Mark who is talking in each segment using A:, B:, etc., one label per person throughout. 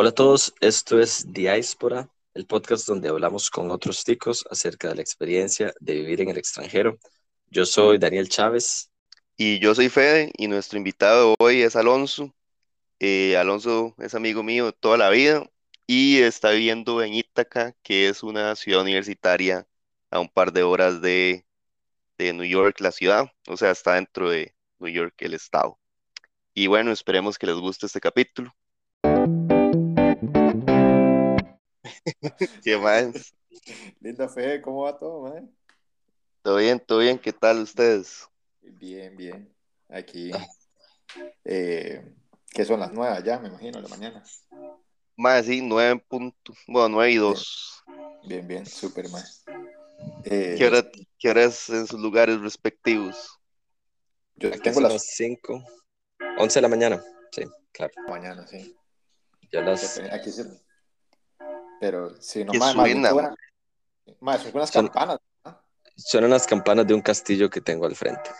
A: Hola a todos, esto es Diáspora, el podcast donde hablamos con otros ticos acerca de la experiencia de vivir en el extranjero. Yo soy Daniel Chávez.
B: Y yo soy Fede y nuestro invitado hoy es Alonso. Eh, Alonso es amigo mío toda la vida y está viviendo en Ítaca, que es una ciudad universitaria a un par de horas de, de New York, la ciudad. O sea, está dentro de New York, el estado. Y bueno, esperemos que les guste este capítulo. ¿Qué más?
C: Linda fe, ¿cómo va todo, man?
B: Todo bien, todo bien, ¿qué tal ustedes?
C: Bien, bien. Aquí. Eh, que son las nueve ya, me imagino, de la mañana.
B: Más, sí, nueve punto, bueno, nueve y dos.
C: Bien, bien, súper, más.
B: ¿Qué, hora, ¿Qué horas en sus lugares respectivos?
A: Yo tengo las cinco, once de la mañana, sí, claro.
C: Mañana, sí.
A: Ya las...
C: Aquí sí. Pero sí, no
B: ¿Qué
C: más.
B: suena?
C: Más, más, son unas
A: Son-
C: campanas. ¿no?
A: Suenan las campanas de un castillo que tengo al frente.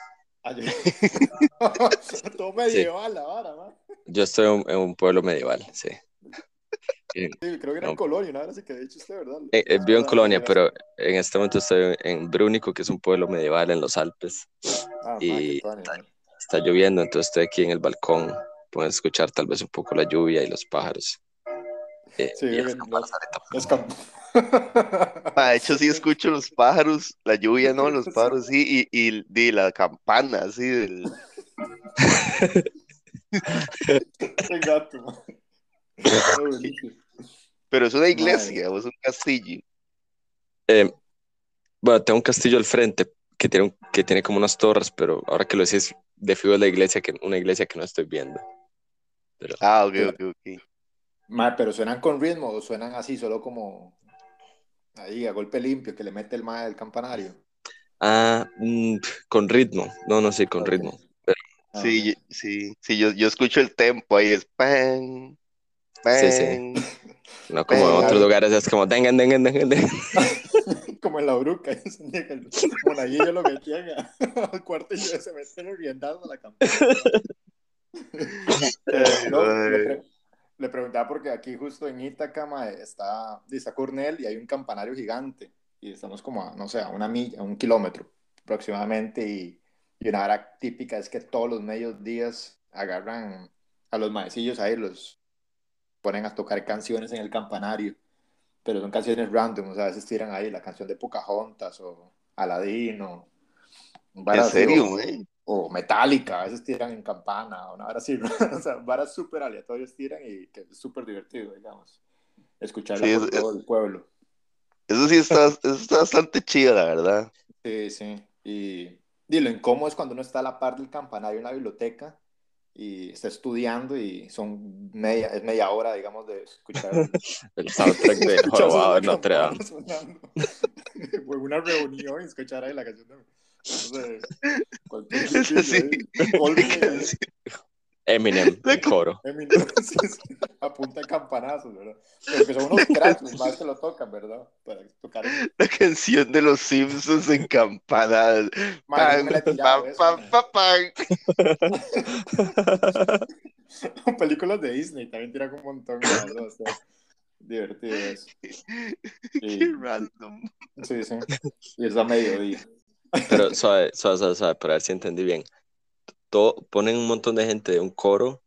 C: Ay, Todo medieval la vara, man.
A: Yo estoy en, un pueblo medieval, sí.
C: Sí, creo que era
A: No.
C: en Colonia, ¿no? Ahora sí que de hecho usted, ¿verdad?
A: eh, eh, vivo en Colonia, pero en este momento estoy en Brúnico, que es un pueblo medieval en los Alpes.
C: Ah,
A: y-
C: man.
A: Está lloviendo, entonces estoy aquí en el balcón. Pueden escuchar tal vez un poco la lluvia y los pájaros. Eh,
C: Sí,
A: y
C: los-
B: Ah, de hecho, sí escucho los pájaros, la lluvia, ¿no? Los pájaros, sí, y, y, y la campana, así, del...
C: Qué gato,
B: pero es una iglesia o es un castillo.
A: Eh, bueno, tengo un castillo al frente que tiene, un- que tiene como unas torres, pero ahora que lo decís, de fijo es la iglesia que, una iglesia que no estoy viendo. Pero,
B: Ah, ok, ok, ok.
C: Ma, pero suenan con ritmo o suenan así, solo como ahí a golpe limpio que le mete el ma del campanario.
A: ah, mm, con ritmo. No, no, sí, con ritmo.
C: Ah,
B: Sí, sí, sí, yo, yo escucho el tempo ahí, es pan,
A: Sí, sí.
B: pan.
A: No como en otros lugares es como dengan, dengan, dengan, dengan.
C: Como en la bruca, el monaguillo lo metían al cuarto y se metían riendando a la campana. Eh, no. Le, pre- le preguntaba porque aquí justo en Ítaca ma, está, está Cornell y hay un campanario gigante y estamos como a, no sé, a una milla, a un kilómetro aproximadamente y, y una hora típica es que todos los medios días agarran a los maecillos ahí, los ponen a tocar canciones en el campanario, pero son canciones random, o sea, a veces tiran ahí la canción de Pocahontas o Aladino.
B: ¿En serio, güey?
C: O Metallica, a veces tiran en campana, o una hora así, o sea, varas súper aleatorios tiran y que es súper divertido, digamos, escucharla
B: Sí,
C: por
B: es-
C: todo el pueblo.
B: Eso sí está, eso está bastante chido, la verdad.
C: Sí, sí, y, y lo incómodo es cuando uno está a la par del campanario en la biblioteca y está estudiando y son media, es media hora, digamos, de escuchar
A: El soundtrack de Jorobado de Notre Dame.
C: una reunión y escuchar ahí la canción de
B: Es así.
A: Eminem, el coro.
C: Eminem, sí, sí, a punta de campanazos, ¿verdad? Pero que son unos cracks los más que lo tocan, ¿verdad? Para tocar.
B: La canción de los Simpsons en campanadas. Pan, pan, pan, pan, pan.
C: Películas de Disney también tiran un montón, ¿verdad? O sea, divertido eso. Y-
B: Qué random.
C: sí, sí. Y es a mediodía.
A: Pero suave, suave, suave, suave, para ver si entendí bien. Todo, ponen un montón de gente de un coro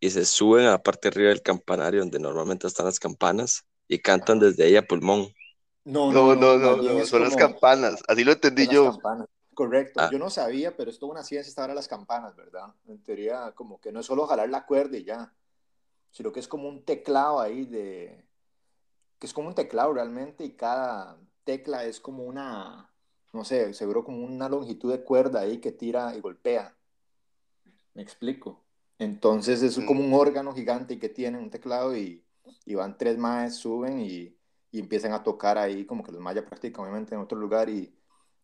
A: y se suben a la parte de arriba del campanario donde normalmente están las campanas y cantan desde ahí a pulmón.
C: No,
B: No, no, no, no, son las
C: como-
B: campanas. Así lo entendí
C: Son las
B: yo.
C: campanas. Correcto,
A: Ah.
C: yo no sabía, pero es toda una ciencia esta hora de las campanas, ¿verdad? En teoría, como que no es solo jalar la cuerda y ya, sino que es como un teclado ahí de... que es como un teclado realmente y cada tecla es como una, no sé, seguro como una longitud de cuerda ahí que tira y golpea. ¿Me explico? Entonces es como un órgano gigante que tiene un teclado y, y van tres maes, suben y, y empiezan a tocar ahí, como que los mayas practican obviamente en otro lugar y,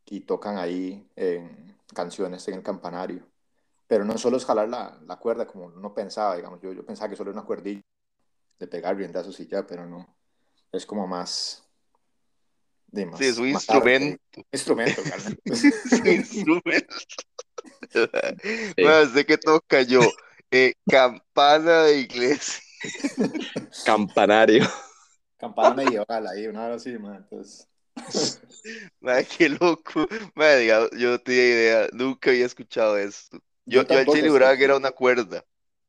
C: y tocan ahí en canciones en el campanario. Pero no solo es jalar la, la cuerda como uno pensaba, digamos, yo, yo pensaba que solo era una cuerdilla de pegar riendazos y ya, pero no. Es como más... De más
B: Sí, es un
C: más
B: instrumento.
C: arte. Instrumento,
B: un instrumento. Bueno, sé que toca yo. Eh, campana de iglesia.
A: Campanario.
C: Campana medieval ahí, una hora así, man. Entonces,
B: Madre, qué loco. Madre, yo no tenía idea, nunca había escuchado esto. Yo, yo, al
C: tampoco,
B: chile juraba
C: que
B: era una cuerda.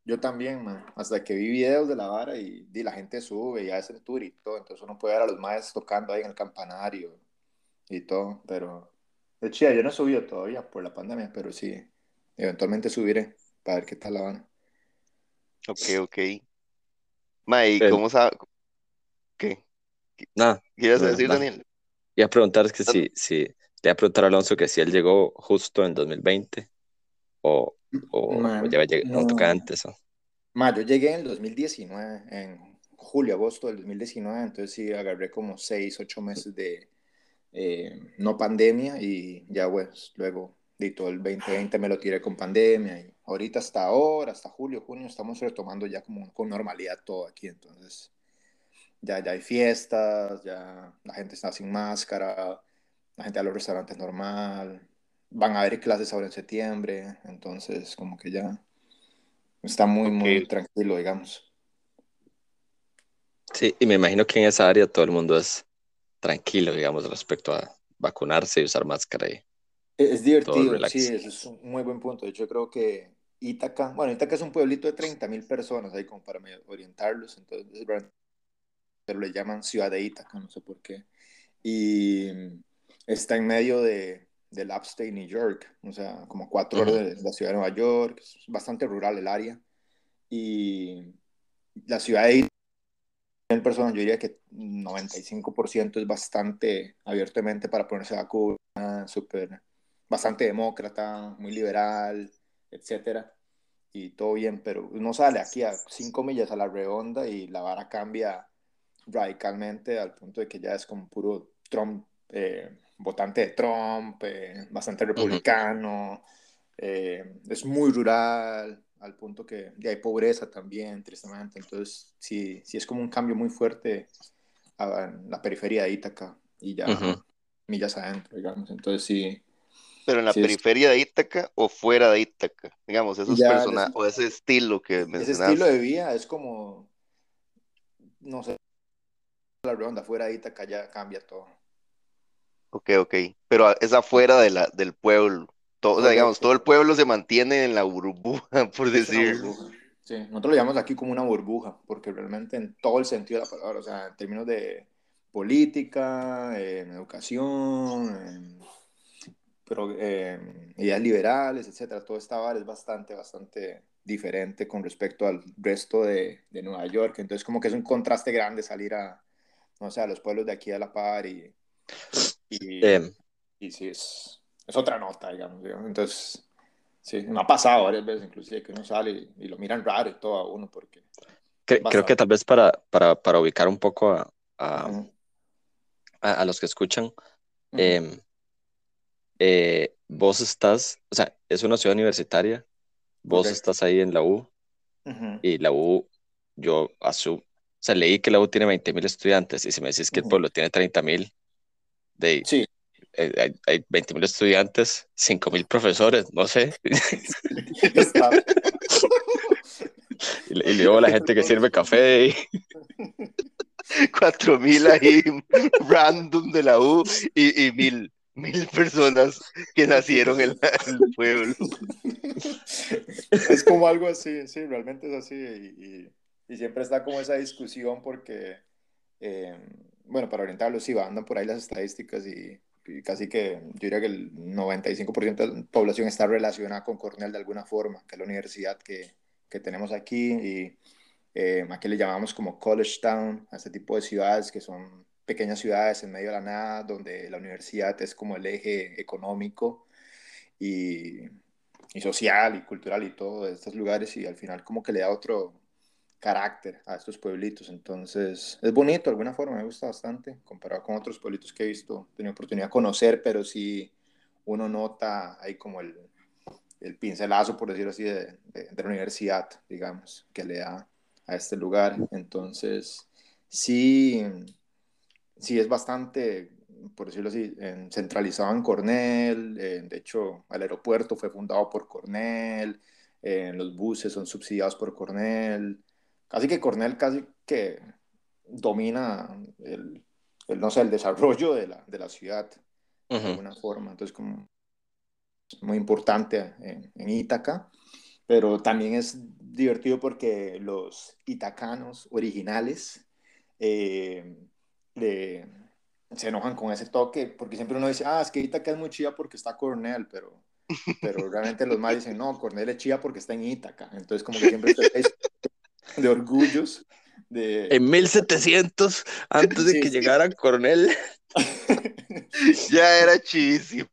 C: Yo también, man. Hasta que vi videos de la vara y, di, la gente sube y hace el tour y todo. Entonces uno puede ver a los maestros tocando ahí en el campanario y todo. Pero, de chida, yo no he subido todavía por la pandemia, pero sí, eventualmente subiré para ver qué tal la van.
B: Ok, ok. Madre, ¿y
A: Pero-
B: cómo sabe? ¿Qué?
A: Nada,
B: ¿Qué ibas a
A: No,
B: decir,
A: nada.
B: Daniel?
A: iba a preguntar que si, si, le iba a preguntar a Alonso que si él llegó justo en 2020 o, o,
C: Man,
A: o ya un toque
C: no.
A: antes. ¿o?
C: Ma, yo llegué en el 2019, en julio, agosto del 2019, entonces sí agarré como 6, 8 meses de eh, no pandemia y ya pues luego de todo el 2020 me lo tiré con pandemia y ahorita hasta ahora, hasta julio, junio estamos retomando ya como con normalidad todo aquí, entonces ya, ya hay fiestas, ya la gente está sin máscara, la gente a los restaurantes normal, van a haber clases ahora en septiembre, entonces como que ya está muy, muy tranquilo, digamos.
A: Sí, y me imagino que en esa área todo el mundo es tranquilo, digamos, respecto a vacunarse y usar máscara. Y,
C: Es divertido, sí, es un muy buen punto. De hecho, yo creo que Ítaca, bueno, Ítaca es un pueblito de 30 mil personas ahí como para orientarlos, entonces, pero le llaman ciudad de Ítaca, no sé por qué. Y está en medio de, del upstate New York, o sea, como cuatro horas de la ciudad de Nueva York, es bastante rural el área. Y la ciudad de en personas, yo diría que 95% es bastante abiertamente para ponerse vacuna, súper, bastante demócrata, muy liberal, etcétera. Y todo bien, pero uno sale aquí a cinco millas a la redonda y la vara cambia radicalmente al punto de que ya es como puro Trump, eh, votante de Trump, eh, bastante republicano, eh, es muy rural, al punto que ya hay pobreza también, tristemente. Entonces, sí, sí es como un cambio muy fuerte a la periferia de Ítaca y ya
A: Ujú.
C: millas adentro, digamos. Entonces, sí,
B: Pero en la
C: Sí, es-
B: periferia de Ítaca o fuera de Ítaca, digamos, esos
C: Ya,
B: persona-
C: es-
B: o ese estilo que
C: ese
B: mencionaste.
C: estilo de vida es como, no sé, la redonda, fuera de Ítaca ya cambia todo.
B: Ok, ok. Pero es afuera de la, del pueblo. Todo, o sea, digamos, todo el pueblo se mantiene en la burbuja, por decirlo.
C: Sí, nosotros lo llamamos aquí como una burbuja, porque realmente en todo el sentido de la palabra, o sea, en términos de política, en educación, ideas liberales, etcétera, todo esta vara es bastante, bastante diferente con respecto al resto de, de Nueva York. Entonces, como que es un contraste grande salir a, no sé, a los pueblos de aquí a la par y, y,
A: Em,
C: y sí, es, es otra nota, digamos, digamos. Entonces, sí, me ha pasado varias veces, inclusive, que uno sale y, y lo miran raro y todo a uno, porque...
A: cre- creo que tal vez para, para, para ubicar un poco a, a,
C: Ujú,
A: a- a los que escuchan,
C: ujú,
A: em, eh, vos estás, o sea, es una ciudad universitaria, vos
C: Correcto.
A: estás ahí en la U
C: ujú.
A: y la U, yo asumo, o sea, leí que la U tiene 20 mil estudiantes y si me decís que el pueblo tiene 30 mil, de,
C: Sí,
A: eh, hay, hay 20 mil estudiantes, 5 mil profesores, no sé, y, y luego la gente que sirve café y,
B: Cuatro mil ahí random de la U y, y mil, mil personas que nacieron en, la- en el pueblo.
C: es como algo así, sí, realmente es así. Y, y- y siempre está como esa discusión porque, eh, bueno, para orientarlos, sí, andan por ahí las estadísticas y, y casi que yo diría que el 95% de la población está relacionada con Cornell de alguna forma, que es la universidad que, que tenemos aquí. Y eh, aquí le llamamos como College Town, a este tipo de ciudades que son pequeñas ciudades en medio de la nada, donde la universidad es como el eje económico y, y social y cultural y todo de estos lugares y al final como que le da otro carácter a estos pueblitos. Entonces es bonito de alguna forma, me gusta bastante comparado con otros pueblitos que he visto, he tenido oportunidad de conocer, pero sí uno nota ahí como el, el pincelazo, por decirlo así, de, de, la universidad, digamos, que le da a este lugar. Entonces, sí, sí es bastante, por decirlo así, en- centralizado en Cornell. de hecho, el aeropuerto fue fundado por Cornell. los buses son subsidiados por Cornell. Así que Cornell casi que domina el, el no sé, el desarrollo de la, de la ciudad de alguna forma. Entonces, como es muy importante en, en Ítaca, pero también es divertido porque los itacanos originales eh, se enojan con ese toque, porque siempre uno dice, ah, es que Ítaca es muy chida porque está Cornell, pero, pero realmente los más dicen, no, Cornell es chida porque está en Ítaca. Entonces, como que siempre es de orgullos. De...
A: En 1700, antes de que llegara Cornell.
B: ya era chidísimo.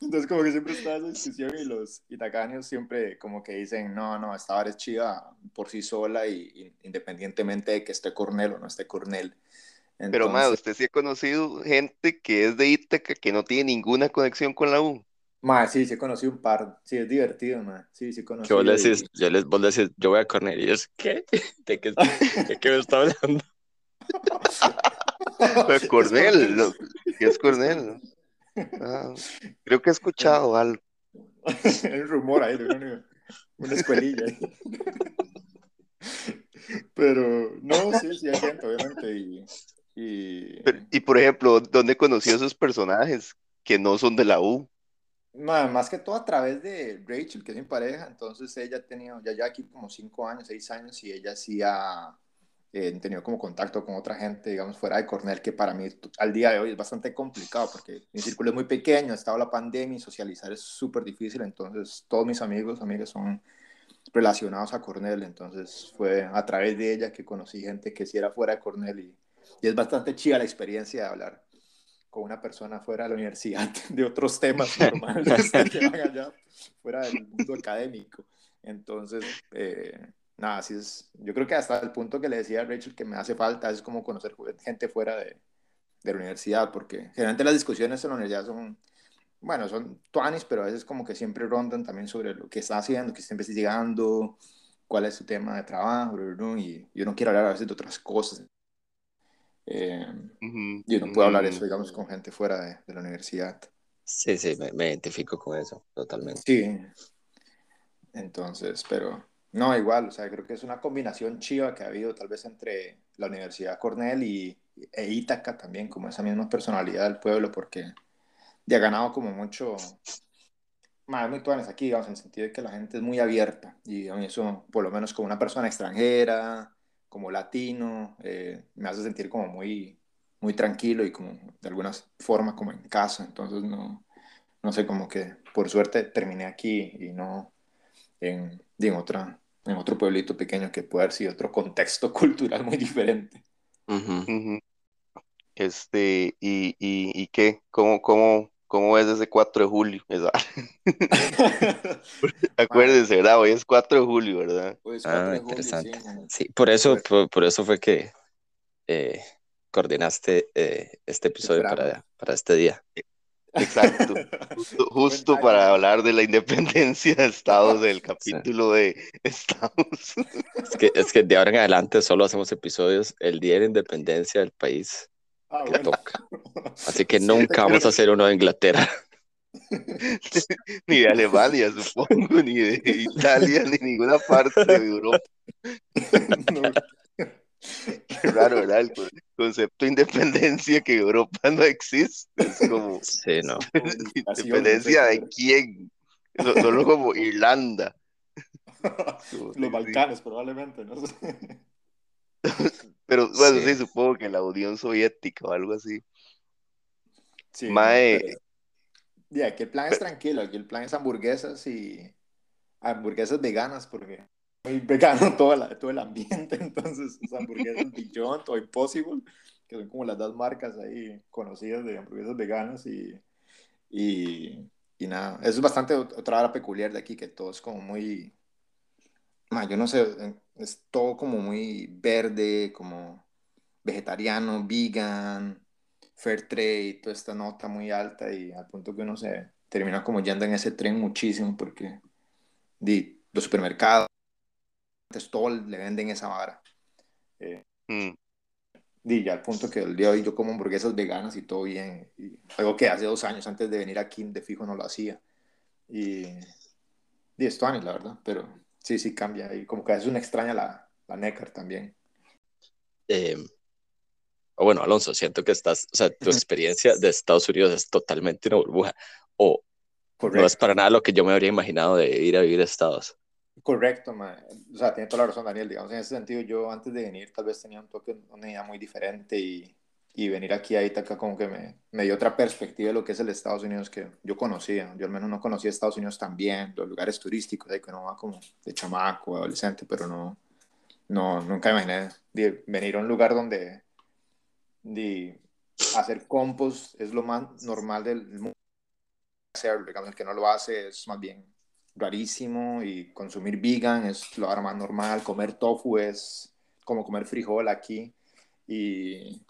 C: Entonces como que siempre está esa discusión y los itacanos siempre como que dicen, no, no, esta vara es chida por sí sola y, independientemente de que esté Cornell o no esté Cornell.
B: Pero, ma, usted sí ha conocido gente que es de Ítaca que no tiene ninguna conexión con la U.
C: Ma, sí, sí he conocido un par. Sí, es divertido, ma. Sí, sí he conocido.
A: vos decís, yo les, vos decís, yo voy a Cornell y ellos, ¿qué? ¿De qué, de qué me está hablando?
B: Cornell, ¿qué es Cornell? Ah, creo que he escuchado algo.
C: Hay un rumor ahí de una, una escuelilla. Ahí. Pero no, sí, sí hay gente, obviamente. Y, y...
B: y por ejemplo, ¿dónde conoció a esos personajes que no son de la U?
C: Más que todo a través de Rachel, que es mi pareja. Entonces ella ha tenido, ya ya aquí como cinco años, seis años, y ella sí ha he tenido como contacto con otra gente, digamos, fuera de Cornell, que para mí al día de hoy es bastante complicado porque mi círculo es muy pequeño, ha estado la pandemia y socializar es súper difícil, entonces todos mis amigos, amigas son relacionados a Cornell, entonces fue a través de ella que conocí gente que sí era fuera de Cornell y, y es bastante chida la experiencia de hablar con una persona fuera de la universidad de otros temas normales que allá, fuera del mundo académico. Entonces, eh, nada, así es. Yo creo que hasta el punto que le decía a Rachel que me hace falta es como conocer gente fuera de, de la universidad, porque generalmente las discusiones en la universidad son, bueno, son tuanis, pero a veces como que siempre rondan también sobre lo que está haciendo, que está investigando, cuál es su tema de trabajo, y yo no quiero hablar a veces de otras cosas. Eh, yo no puedo hablar eso, digamos, con gente fuera de, de la universidad.
A: Sí, sí, me, me, identifico con eso, totalmente.
C: Sí. Entonces, pero no, igual, o sea, creo que es una combinación chiva que ha habido tal vez entre la Universidad Cornell y e Ítaca también, como esa misma personalidad del pueblo, porque ya ha ganado como mucho, más muy tuanes aquí, digamos, en el sentido de que la gente es muy abierta y a mí eso, por lo menos como una persona extranjera, como latino, eh, me hace sentir como muy, muy tranquilo y como de alguna forma como en casa, entonces no, no sé, como que por suerte terminé aquí y no en, en, otra, en otro pueblito pequeño que puede haber sido otro contexto cultural muy diferente.
B: Este, ¿y, y, y qué? ¿Cómo, cómo, cómo es ese 4 de julio? Acuérdense, ¿verdad? Hoy es 4 de julio, ¿verdad?
A: ah, interesante. sí. por eso, por, eso fue que eh, coordinaste eh, este episodio para, para este día.
B: Exacto, justo, para hablar de la independencia de Estados, del capítulo de Estados.
A: Es que, es que de ahora en adelante solo hacemos episodios el día de la independencia del país ah, que toca. Así que nunca vamos a hacer uno de Inglaterra.
B: ni de Alemania, supongo, ni de Italia, ni ninguna parte de Europa. No. Qué raro, ¿verdad? El concepto de independencia que Europa no existe. Es como.
A: Sí, no.
B: ¿Independencia de quién? Solo como Irlanda.
C: Los Balcanes, probablemente, no sé.
B: Pero bueno, sí. supongo que la Unión Soviética o algo así.
C: Sí. Mae. Ya, aquí el plan es tranquilo, aquí el plan es hamburguesas y hamburguesas veganas, porque muy vegano todo, la, todo el ambiente, entonces hamburguesas Beyond o Impossible, que son como las dos marcas ahí conocidas de hamburguesas veganas y, y, y nada, eso es bastante otra hora peculiar de aquí, que todo es como muy, yo no sé, es todo como muy verde, como vegetariano, vegan, fair trade, toda esta nota muy alta y al punto que uno se termina como yendo en ese tren muchísimo porque di, los supermercados todo le venden esa vara. Eh, mm. Y ya al punto que el día de hoy yo como hamburguesas veganas y todo bien. Y algo que hace dos años antes de venir aquí de fijo no lo hacía. Y, y esto la verdad. Pero, Sí, sí, cambia. Y como que es una extraña la, la Neckar también.
A: Eh, bueno, Alonso, siento que estás, o sea, tu experiencia de Estados Unidos es totalmente una burbuja. O no es para nada lo que yo me habría imaginado de ir a vivir a Estados.
C: Correcto, o sea, tiene toda la razón Daniel, digamos, en ese sentido yo antes de venir tal vez tenía un toque, una idea muy diferente y, y venir aquí a Itaca como que me, me, dio otra perspectiva de lo que es el Estados Unidos que yo conocía, yo al menos no conocía Estados Unidos tan bien, los lugares turísticos, ahí que uno va como de chamaco, adolescente, pero no, no nunca imaginé de venir a un lugar donde de hacer compost es lo más normal del mundo, hacerlo, digamos, el que no lo hace es más bien rarísimo y consumir vegan es lo más normal, comer tofu es como comer frijol aquí y,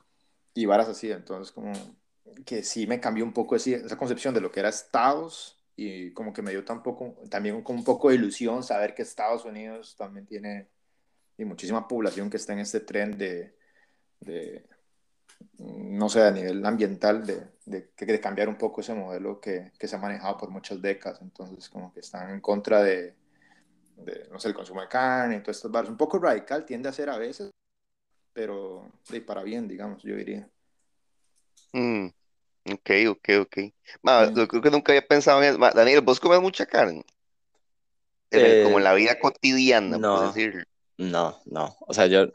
C: y varas así, entonces como que sí me cambió un poco esa concepción de lo que era Estados y como que me dio tampoco, también con un poco de ilusión saber que Estados Unidos también tiene y muchísima población que está en este tren de, de no sé, a nivel ambiental, de, de, de, cambiar un poco ese modelo que, que, se ha manejado por muchas décadas. Entonces, como que están en contra de, de no sé, el consumo de carne y todos estos barrios. Un poco radical tiende a ser a veces, pero de para bien, digamos, yo diría.
B: Mm, ok, ok, ok. Ma, Yo creo que nunca había pensado en eso. Daniel, ¿vos comes mucha carne? Eh, como en la vida cotidiana,
A: no,
B: por decir.
A: No, no. O sea, yo eh,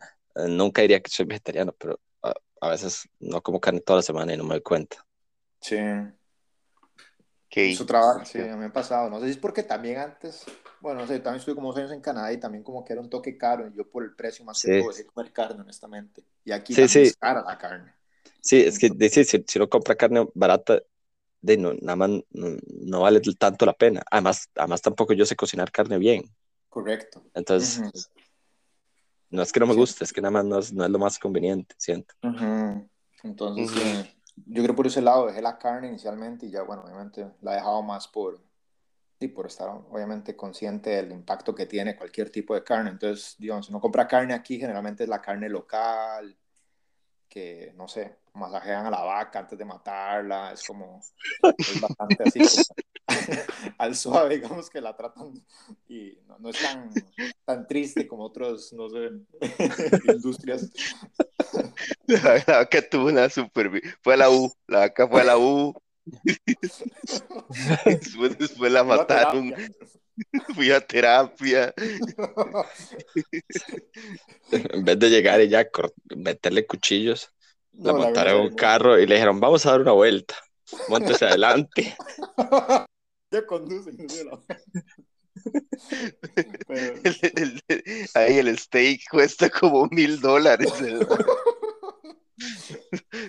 A: nunca diría que soy vegetariano, pero a veces no como carne toda la semana y no me doy cuenta.
C: Sí. Su trabajo, sí, a mí me ha pasado. No sé si es porque también antes, bueno, no sé, también estuve como dos años en Canadá y también como que era un toque caro y yo por el precio más que todo dejé comer carne, honestamente. Y aquí
A: sí, sí.
C: es cara la carne.
A: Sí, es que dice, si, si uno compra carne barata, de no, nada más no, no, vale tanto la pena. Además, además tampoco yo sé cocinar carne bien.
C: Correcto.
A: Entonces, uh -huh. No es que no me guste, es que nada más no es, no es lo más conveniente, siento.
C: Uh -huh. Entonces, uh -huh. eh, yo creo por ese lado dejé la carne inicialmente y ya, bueno, obviamente la he dejado más por, y por estar obviamente consciente del impacto que tiene cualquier tipo de carne. Entonces, digamos, si uno compra carne aquí, generalmente es la carne local, que, no sé, masajean a la vaca antes de matarla, es como, es bastante así, como, al suave, digamos que la tratan y no, no es tan, tan, triste como otros, no sé, industrias.
B: La, la, vaca tuvo una super, fue a la U, la vaca fue a la U, después, después la mataron. Fui a terapia.
A: en vez de llegar y ya meterle cuchillos, no, la montaron en un carro y le dijeron, vamos a dar una vuelta. Móntese adelante.
C: ya conducen.
B: Pero... el, el, el, ahí el steak cuesta como mil dólares.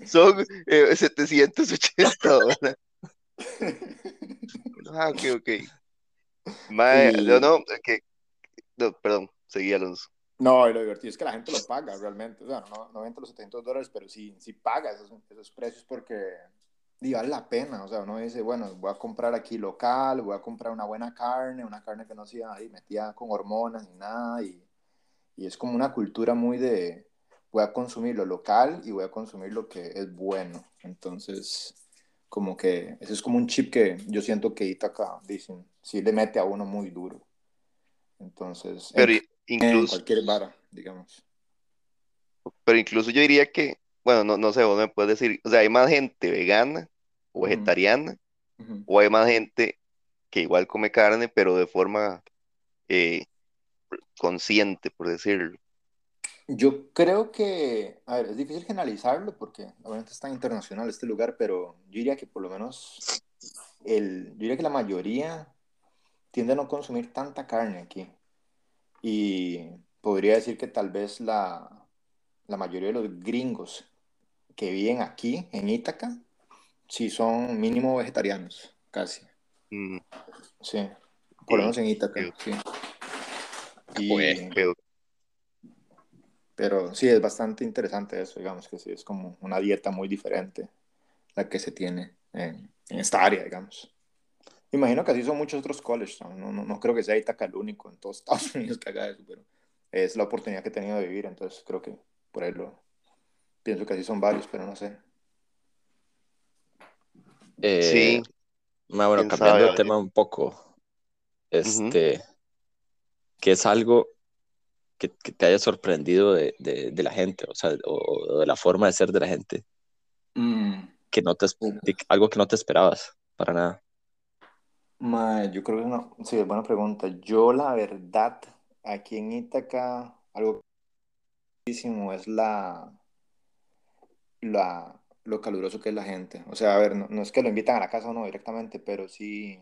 B: Son eh, 780 dólares. Ah, ok, ok. Mae,
C: Y-
B: no, no, que, no, perdón, seguí Alonso.
C: No, y lo divertido es que la gente lo paga realmente. O sea, no, no vende los 700 dólares, pero sí, sí paga esos, esos precios porque y vale la pena. O sea, uno dice, bueno, voy a comprar aquí local, voy a comprar una buena carne, una carne que no sea ahí metida con hormonas ni nada. Y, y es como una cultura muy de, voy a consumir lo local y voy a consumir lo que es bueno. Entonces, como que ese es como un chip que yo siento que Itaca, dicen, sí le mete a uno muy duro. Entonces,
B: Pero
C: en, en
B: incluso,
C: cualquier vara, digamos.
B: pero incluso yo diría que, bueno, no, no sé, vos me puedes decir, o sea, hay más gente vegana o vegetariana, o hay más gente que igual come carne, pero de forma eh, consciente, por decirlo.
C: Yo creo que, a ver, es difícil generalizarlo porque obviamente es tan internacional este lugar, pero yo diría que por lo menos el, yo diría que la mayoría tiende a no consumir tanta carne aquí. Y podría decir que tal vez la, la mayoría de los gringos que viven aquí en Ítaca, sí son mínimo vegetarianos, casi.
B: Mm,
C: Sí, por lo menos en Ítaca, sí.
A: Pues,
C: Y,
B: ok.
C: Pero sí, es bastante interesante eso, digamos que sí, es como una dieta muy diferente la que se tiene en, en esta área, digamos. Imagino que así son muchos otros colleges, ¿no? No, no, creo que sea Ítaca el único en todos Estados Unidos que haga eso, pero es la oportunidad que he tenido de vivir, entonces creo que por ahí lo pienso que así son varios, pero no sé.
A: eh,
B: Sí,
A: ma, bueno, cambiando
B: sabe,
A: de tema un poco, este, que es algo que, te haya sorprendido de, la gente, o sea, o, de la forma de ser de la gente. Mm. Que no te, algo que no te esperabas, para nada.
C: yo creo que es una, sí, buena pregunta. Yo, la verdad, aquí en Ítaca, algo es la, la, lo caluroso que es la gente. O sea, a ver, no, es que lo invitan a la casa o no directamente, pero sí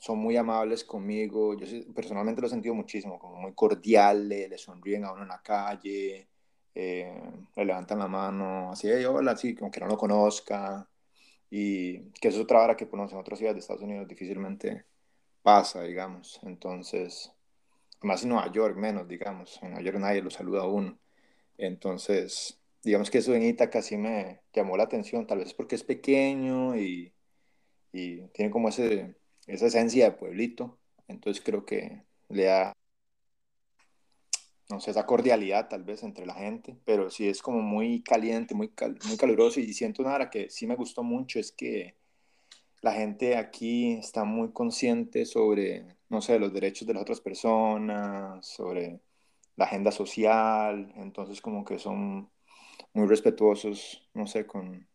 C: son muy amables conmigo. Yo personalmente lo he sentido muchísimo, como muy cordiales, le sonríen a uno en la calle, eh, le levantan la mano, así, hey, hola, así, como que no lo conozca. Y que es otra hora que pues, en otras ciudades de Estados Unidos difícilmente pasa, digamos. Entonces, más en Nueva York, menos, digamos. En Nueva York nadie lo saluda a uno. Entonces, digamos que eso en Ítaca sí me llamó la atención, tal vez porque es pequeño y, y tiene como ese, esa esencia de pueblito. Entonces creo que le da, no sé, esa cordialidad tal vez entre la gente, pero sí es como muy caliente, muy, muy caluroso y siento nada que sí me gustó mucho es que la gente aquí está muy consciente sobre, no sé, los derechos de las otras personas, sobre la agenda social, entonces como que son muy respetuosos, no sé, con,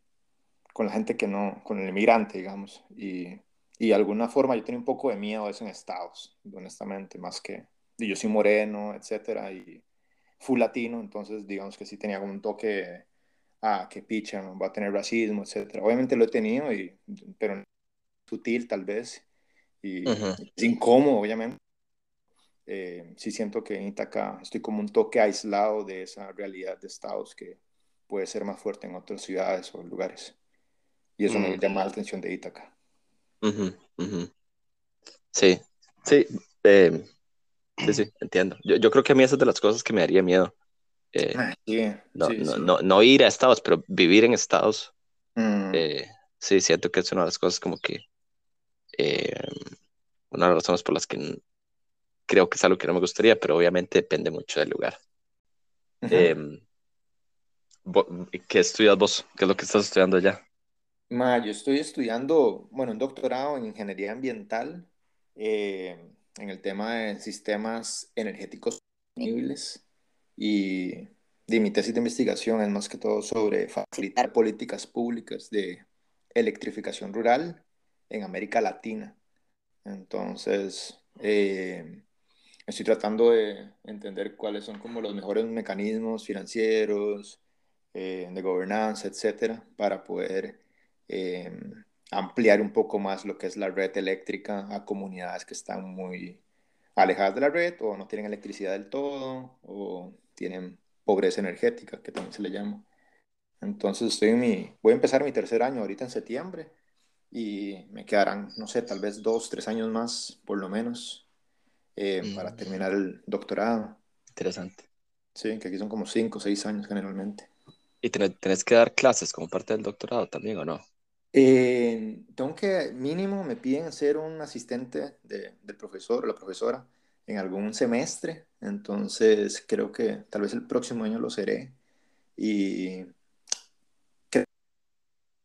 C: con la gente que no, con el inmigrante, digamos, y, y de alguna forma yo tenía un poco de miedo de eso en Estados, honestamente, más que, y yo soy moreno, etcétera, y full latino, entonces digamos que sí tenía como un toque, ah, que picha, va a tener racismo, etcétera. Obviamente lo he tenido, y, pero sutil tal vez, y es incómodo, obviamente, eh, sí siento que en Itaca estoy como un toque aislado de esa realidad de estados que puede ser más fuerte en otras ciudades o lugares. Y eso me mm. llama la atención de Itaca.
A: Sí, sí, eh, sí, sí, entiendo. Yo, yo, creo que a mí esa es de las cosas que me daría miedo. Eh, ah, no, no, no, ir a estados, pero vivir en estados. Mm. Eh, sí, siento que es una de las cosas como que una de las razones por las que creo que es algo que no me gustaría, pero obviamente depende mucho del lugar. Em, ¿Qué estudias vos? ¿Qué es lo que estás estudiando allá?
C: Ma, yo estoy estudiando, bueno, un doctorado en ingeniería ambiental eh, en el tema de sistemas energéticos sostenibles y de mi tesis de investigación es más que todo sobre facilitar políticas públicas de electrificación rural en América Latina. Entonces, eh, estoy tratando de entender cuáles son como los mejores mecanismos financieros, eh, de gobernanza, etcétera, para poder eh, ampliar un poco más lo que es la red eléctrica a comunidades que están muy alejadas de la red o no tienen electricidad del todo o tienen pobreza energética, que también se le llama. Entonces estoy en mi, voy a empezar mi tercer año ahorita en septiembre y me quedarán, no sé, tal vez dos, tres años más, por lo menos, eh, para mm. terminar el doctorado.
A: Interesante.
C: Sí, que aquí son como cinco o seis años generalmente.
A: ¿Y tenés que dar clases como parte del doctorado también o no?
C: Eh, tengo que, mínimo, me piden ser un asistente de, del profesor o la profesora en algún semestre, entonces creo que tal vez el próximo año lo seré. Y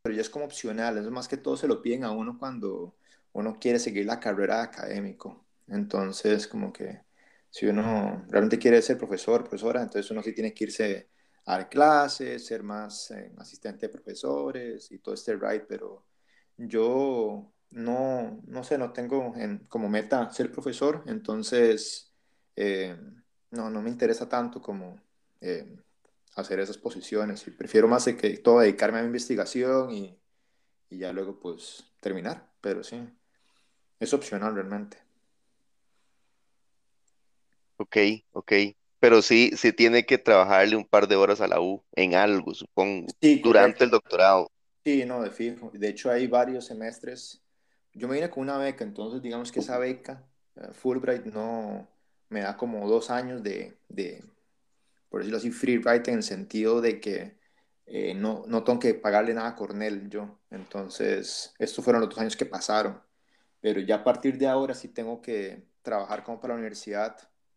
C: pero ya es como opcional, es más que todo se lo piden a uno cuando uno quiere seguir la carrera académico. Entonces, como que si uno realmente quiere ser profesor, profesora, entonces uno sí tiene que irse dar clases, ser más eh, asistente de profesores y todo este ride, pero yo no, no sé, no tengo como meta ser profesor, entonces eh, no, no me interesa tanto como eh, hacer esas posiciones y prefiero más de que todo dedicarme a mi investigación y, y ya luego pues terminar, pero sí, es opcional realmente.
B: Ok, ok pero sí, sí tiene que trabajarle un par de horas a la U en algo, supongo, durante el doctorado.
C: Sí, no, de fijo. De hecho, hay varios semestres. Yo me vine con una beca, entonces digamos que esa beca, eh, Fulbright, no me da como dos años de, de por decirlo así, free writing en el sentido de que eh, no, no tengo que pagarle nada a Cornell yo. Entonces, estos fueron los dos años que pasaron. Pero ya a partir de ahora sí tengo que trabajar como para la universidad,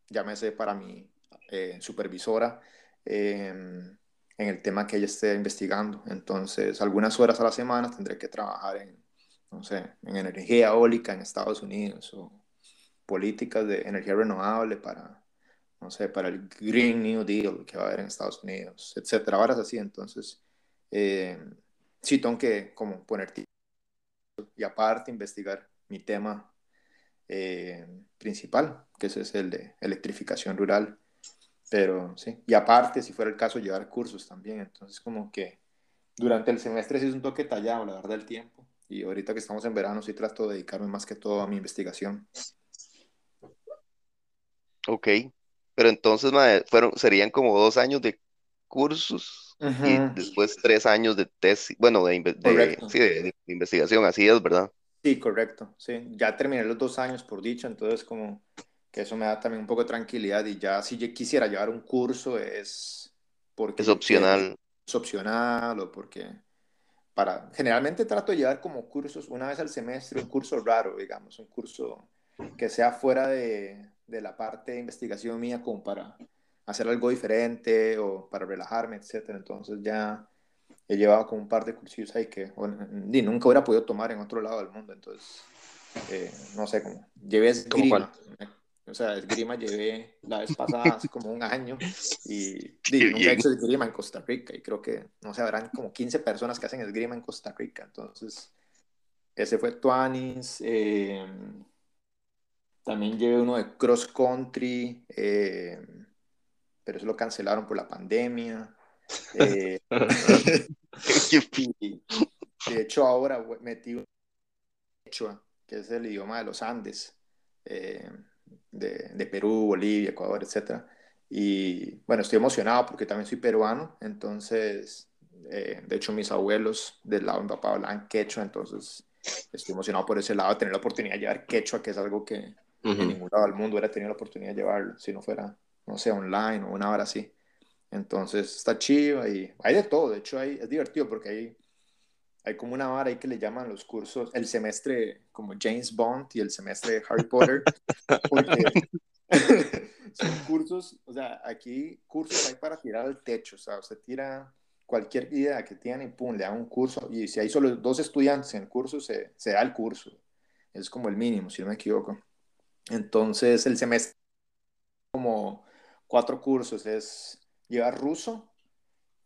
C: llámese para mi eh, supervisora em, en el tema que ella esté investigando. Entonces, algunas horas a la semana tendré que trabajar en, no sé, en energía eólica en Estados Unidos o políticas de energía renovable para, no sé, para el Green New Deal que va a haber en Estados Unidos, etcétera, ahora es así, entonces, eh, sí tengo que como poner y aparte investigar mi tema eh, principal, que ese es el de electrificación rural, pero sí, y aparte, si fuera el caso, llevar cursos también, entonces como que durante el semestre sí es un toque tallado, la verdad, el tiempo, y ahorita que estamos en verano sí trato de dedicarme más que todo a mi investigación.
B: Ok, pero entonces fueron, serían como dos años de cursos y después tres años de tesis, bueno, de, de, investigación, así es, ¿verdad?
C: Sí, correcto, sí. Ya terminé los dos años, por dicho, entonces como que eso me da también un poco de tranquilidad y ya si yo quisiera llevar un curso es porque...
B: Es opcional.
C: Es opcional o porque... Para, generalmente trato de llevar como cursos una vez al semestre, un curso raro, digamos, un curso que sea fuera de, de la parte de investigación mía como para hacer algo diferente o para relajarme, etcétera. Entonces ya he llevado como un par de cursillos ahí que nunca hubiera podido tomar en otro lado del mundo. Entonces, eh, no sé, cómo llevé esgrima. O sea, esgrima llevé la vez pasada hace como un año y, nunca he hecho esgrima en Costa Rica y creo que, no sé, habrán como 15 personas que hacen esgrima en Costa Rica. Entonces, ese fue Tuanis. Eh, también llevé uno de cross country, eh, pero eso lo cancelaron por la pandemia. Eh, de hecho, ahora metí un que es el idioma de los Andes, eh, de, de, Perú, Bolivia, Ecuador, etc. Y bueno, estoy emocionado porque también soy peruano, entonces, de hecho, mis abuelos del lado de mi papá hablan quechua, entonces estoy emocionado por ese lado, de tener la oportunidad de llevar quechua, que es algo que, en ningún lado del mundo hubiera tenido la oportunidad de llevarlo, si no fuera, no sé, online o una hora así. Entonces está chido y hay de todo, de hecho hay, es divertido porque hay, hay como una vara ahí que le llaman los cursos, el semestre como James Bond y el semestre de Harry Potter, porque son cursos, o sea, aquí cursos hay para tirar al techo, o sea, usted tira cualquier idea que tiene y pum, le da un curso, y si hay solo dos estudiantes en el curso, se, se da el curso, es como el mínimo, si no me equivoco. Entonces, el semestre, como cuatro cursos, es llevar ruso,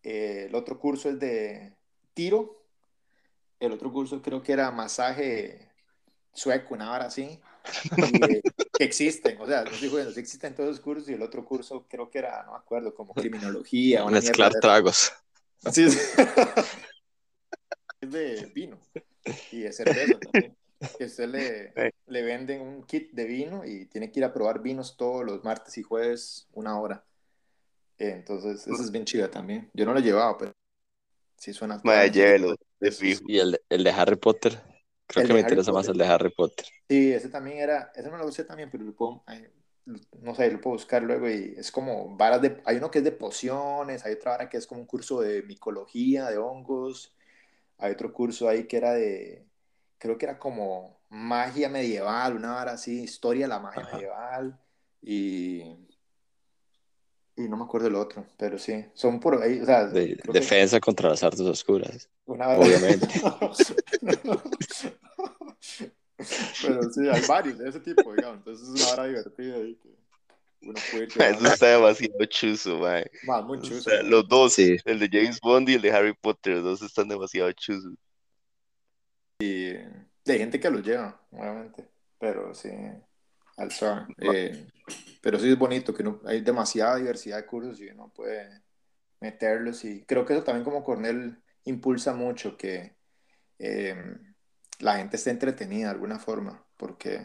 C: eh, el otro curso es de tiro, el otro curso creo que era masaje sueco, una hora así, eh, que existen, o sea, no estoy bueno, existen todos los cursos y el otro curso creo que era, no me acuerdo, como criminología.
A: Una Mezclar tragos.
C: Así es. es de vino y de cerveza también que usted le, le venden un kit de vino y tiene que ir a probar vinos todos los martes y jueves una hora. Entonces, eso es bien chido también. Yo no lo he llevado, pero sí suena.
A: Y el, el de Harry Potter. Creo que me interesa más el de Harry Potter.
C: Sí, ese también era, ese no lo usé también, pero lo puedo, no sé, lo puedo buscar luego y es como varas de, hay uno que es de pociones, hay otra vara que es como un curso de micología, de hongos, hay otro curso ahí que era de, creo que era como magia medieval, una vara así, historia de la magia medieval y, y no me acuerdo el otro, pero sí, son por ahí, o sea,
A: defensa contra las artes oscuras, obviamente.
C: pero sí, hay varios de ese tipo, digamos, entonces es una hora divertida ahí que uno puede
B: Eso está demasiado chuzo, man.
C: muy chuzo.
B: los dos, el de James Bond y el de Harry Potter, los dos están demasiado chuzos.
C: Y hay gente que los lleva, obviamente, pero sí, al eh, pero sí es bonito que no, hay demasiada diversidad de cursos y uno puede meterlos y creo que eso también como Cornell impulsa mucho que em, la gente esté entretenida de alguna forma, porque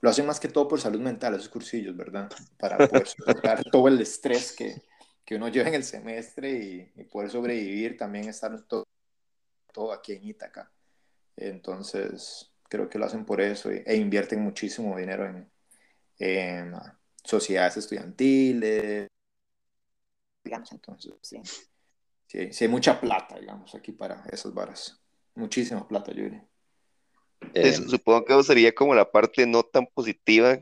C: lo hacen más que todo por salud mental, esos cursillos, ¿verdad? Para poder soportar todo el estrés que, que, uno lleva en el semestre y, y poder sobrevivir, también estar todo, todo aquí en Ítaca. Entonces, creo que lo hacen por eso e invierten muchísimo dinero en, sociedades estudiantiles. Digamos, entonces, sí. Sí, hay mucha plata, digamos, aquí para esas varas. Muchísima plata, yo diría.
B: Eh, supongo que sería como la parte no tan positiva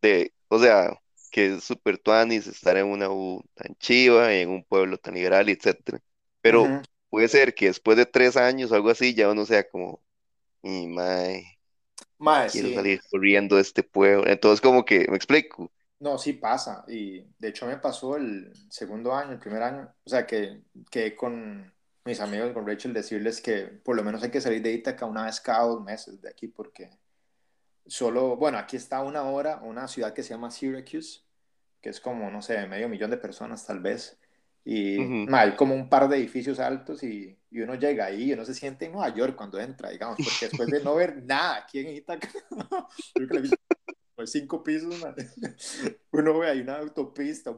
B: de, o sea, que es super tuanis estar en una U tan chiva, en un pueblo tan liberal, etcétera. Pero puede ser que después de tres años o algo así ya uno sea como, y mae. Quiero
C: sí.
B: salir corriendo de este pueblo. Entonces, como que, me explico.
C: No, sí pasa. Y de hecho me pasó el segundo año, el primer año. O sea, que, que con mis amigos, con Rachel, decirles que por lo menos hay que salir de Ítaca una vez cada dos meses de aquí, porque solo, bueno, aquí está una hora, una ciudad que se llama Syracuse, que es como, no sé, medio millón de personas tal vez. Y
B: Ujú.
C: ma, hay como un par de edificios altos y, y uno llega ahí y uno se siente en Nueva York cuando entra, digamos, porque después de no ver nada aquí en Ítaca, creo que cinco pisos, ma, uno ve ahí una autopista,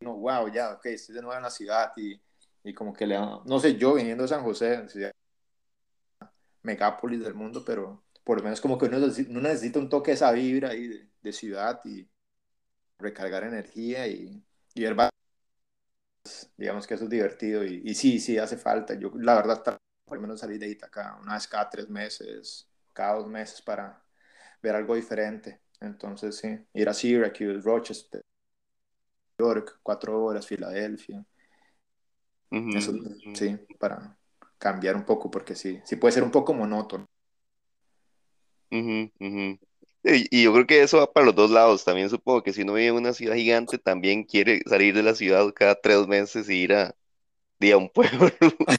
C: uno, wow, ya, ok, estoy de nuevo en la ciudad y, y como que le no sé, yo viniendo de San José, ciudad- megápolis del mundo, pero por lo menos como que uno, uno necesita un toque de esa vibra ahí de, de ciudad y recargar energía y, y ver digamos que eso es divertido y, y sí, sí hace falta. Yo la verdad por lo menos salir de Itaca una vez cada tres meses, cada dos meses para ver algo diferente. Entonces sí, ir a Syracuse, Rochester, York, cuatro horas, Filadelfia. Eso sí, para cambiar un poco porque sí, sí puede ser un poco monótono.
B: Ujú, ujú. Y, y yo creo que eso va para los dos lados. También supongo que si uno vive en una ciudad gigante, también quiere salir de la ciudad cada tres meses y ir a, di, a un pueblo,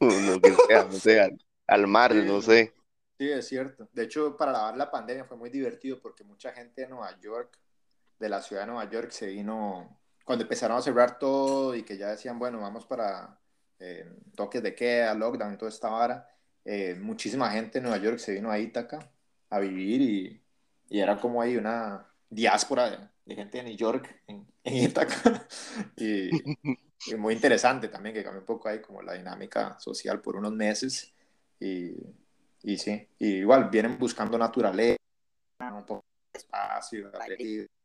B: lo que sea, no sé, al, al mar,
C: Sí,
B: no sé.
C: Sí, es cierto. De hecho, para lavar la pandemia fue muy divertido porque mucha gente de Nueva York, de la ciudad de Nueva York, se vino cuando empezaron a cerrar todo y que ya decían, bueno, vamos para eh, toques de queda, lockdown y toda esta vara. eh, muchísima gente de Nueva York se vino a Ítaca a vivir y, y era como ahí una diáspora de, de gente de New York en, en Ítaca. y, y muy interesante también que cambió un poco ahí como la dinámica social por unos meses. Y, y sí, y igual vienen buscando naturaleza, un poco de espacio,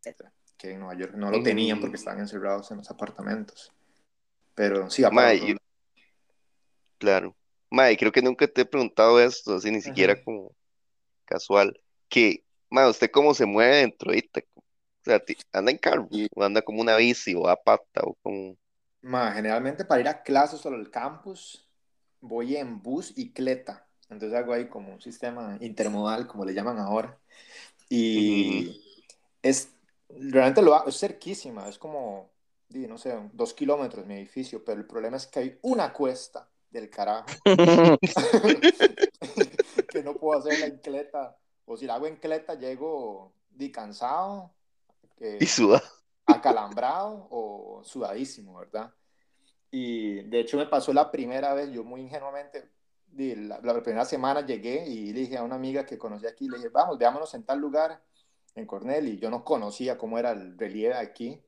C: etcétera, que en Nueva York no lo tenían porque estaban encerrados en los apartamentos. Pero sí, aparte.
B: Yo- claro. Mae, creo que nunca te he preguntado esto, así ni siquiera
C: Ujú.
B: como casual. Que, mae, ¿usted cómo se mueve dentro de Ítaca? O sea, ¿anda en carro? ¿O anda como una bici o a pata o como...
C: Ma, generalmente para ir a clases solo al campus voy en bus y cleta. Entonces hago ahí como un sistema intermodal, como le llaman ahora. Y es, realmente lo hago, es cerquísima, es como, no sé, dos kilómetros mi edificio, pero el problema es que hay una cuesta del carajo que no puedo hacer la encleta. O si la hago en cleta, llego cansado, eh,
B: Y
C: acalambrado o sudadísimo, ¿verdad? Y de hecho me pasó la primera vez, yo muy ingenuamente, la, la primera semana llegué y le dije a una amiga que conocí aquí, le dije, vamos, veámonos en tal lugar, en Cornell, y yo no conocía cómo era el relieve aquí,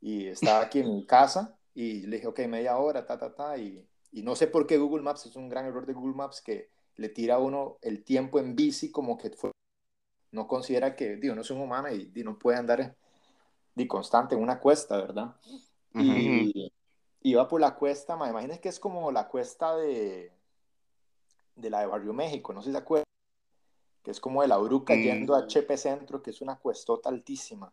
C: y estaba aquí en mi casa, y le dije, ok, media hora, ta, ta, ta, y, y no sé por qué Google Maps, es un gran error de Google Maps que le tira a uno el tiempo en bici como que fue, no considera que, digo, no es un humano y, di, no puede andar di, constante en una cuesta, ¿verdad? Y iba por la cuesta, ma, imagínense que es como la cuesta de, de la de Barrio México, no sé si se acuerdan, que es como de la Uruca
B: Mm.
C: yendo a Chepe Centro, que es una cuestota altísima.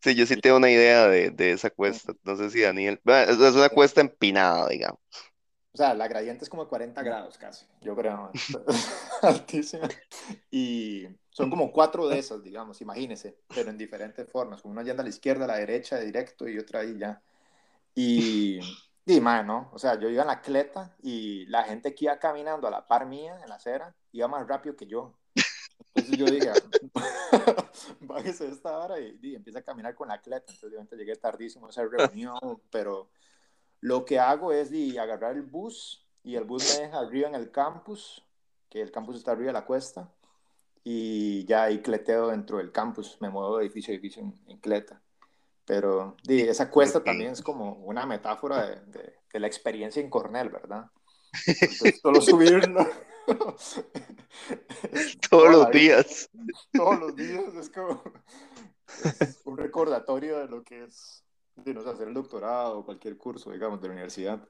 B: Sí, yo sí tengo una idea de, de esa cuesta. No sé si Daniel... Es una cuesta empinada, digamos.
C: O sea, la gradiente es como 40 grados casi, yo creo. Altísima. Y son como cuatro de esas, digamos, imagínense, pero en diferentes formas. Como una yendo a la izquierda, a la derecha, directo y otra ahí ya. Y, y man, ¿no? O sea, yo iba en la cleta y la gente que iba caminando a la par mía en la acera iba más rápido que yo. Entonces yo dije, bájese de esta hora y, y empieza a caminar con la cleta. Entonces obviamente llegué tardísimo a esa reunión, pero lo que hago es di, agarrar el bus y el bus me deja arriba en el campus, que el campus está arriba de la cuesta, y ya ahí cleteo dentro del campus, me muevo de edificio a edificio en, en cleta. Pero di, esa cuesta también es como una metáfora de, de- de la experiencia en Cornell, ¿verdad? Entonces, solo subirlo.
B: Todos los días.
C: Todos los días es como es un recordatorio de lo que es de no sé, hacer el doctorado o cualquier curso, digamos, de la universidad.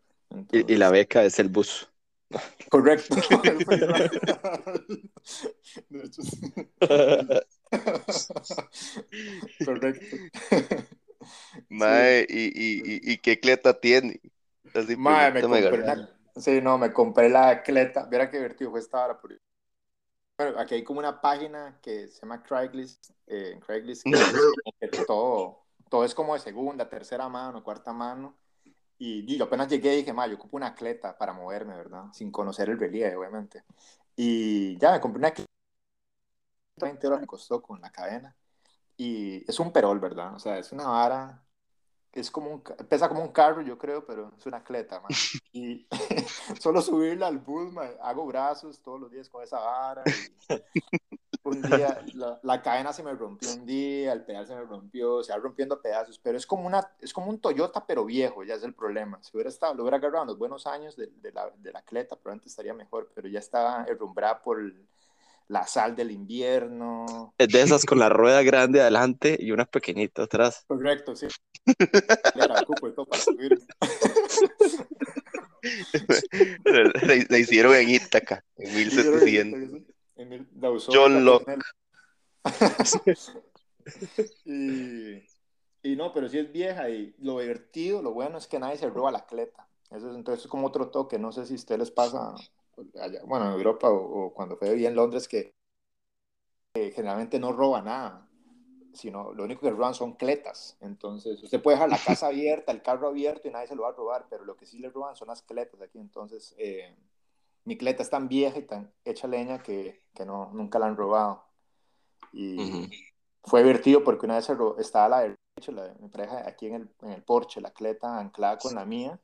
A: Y, y la beca es el bus.
C: correcto. De hecho, sí. correcto.
B: Mae, ¿y, y, y, y qué cleta tiene? Así,
C: Mae, me compré una... Sí, no, me compré la cleta. Viera qué divertido fue esta hora. Por... bueno, aquí hay como una página que se llama Craigslist, eh, Craigslist que, todo, todo es como de segunda, tercera mano, cuarta mano. Y yo apenas llegué y dije, ma, yo ocupo una cleta para moverme, ¿verdad? Sin conocer el relieve, obviamente. Y ya me compré una cleta, 20 euros me costó con la cadena. Y es un perol, ¿verdad? O sea, es una vara es como un, pesa como un carro, yo creo, pero es una cleta, man. Y solo subirla al bus, hago brazos todos los días con esa vara. un día la, cadena se me rompió un día, el pedal se me rompió, se va rompiendo pedazos, pero es como, una, es como un Toyota, pero viejo, ya es el problema. Si hubiera estado, lo hubiera agarrado en los buenos años de, de, la, de la cleta, probablemente estaría mejor, pero ya estaba herrumbrada por la sal del invierno.
A: Es de esas con la rueda grande adelante y una pequeñita atrás.
C: Correcto, sí. Era cupo y todo para subir.
B: la, hicieron en Ítaca, en 1700.
C: John Locke. y, y no, pero sí es vieja y lo divertido, lo bueno es que nadie se roba la cleta. Eso es, entonces es como otro toque, no sé si a ustedes les pasa bueno, en Europa o, cuando fue en Londres, que generalmente no roba nada, sino lo único que roban son cletas. Entonces, usted puede dejar la casa abierta, el carro abierto y nadie se lo va a robar, pero lo que sí le roban son las cletas aquí. Entonces, eh, mi cleta es tan vieja y tan hecha leña que, que no, nunca la han robado. Y fue divertido porque una vez estaba la de Rachel, la de mi pareja, aquí en el, en el Porsche, la cleta anclada con la mía,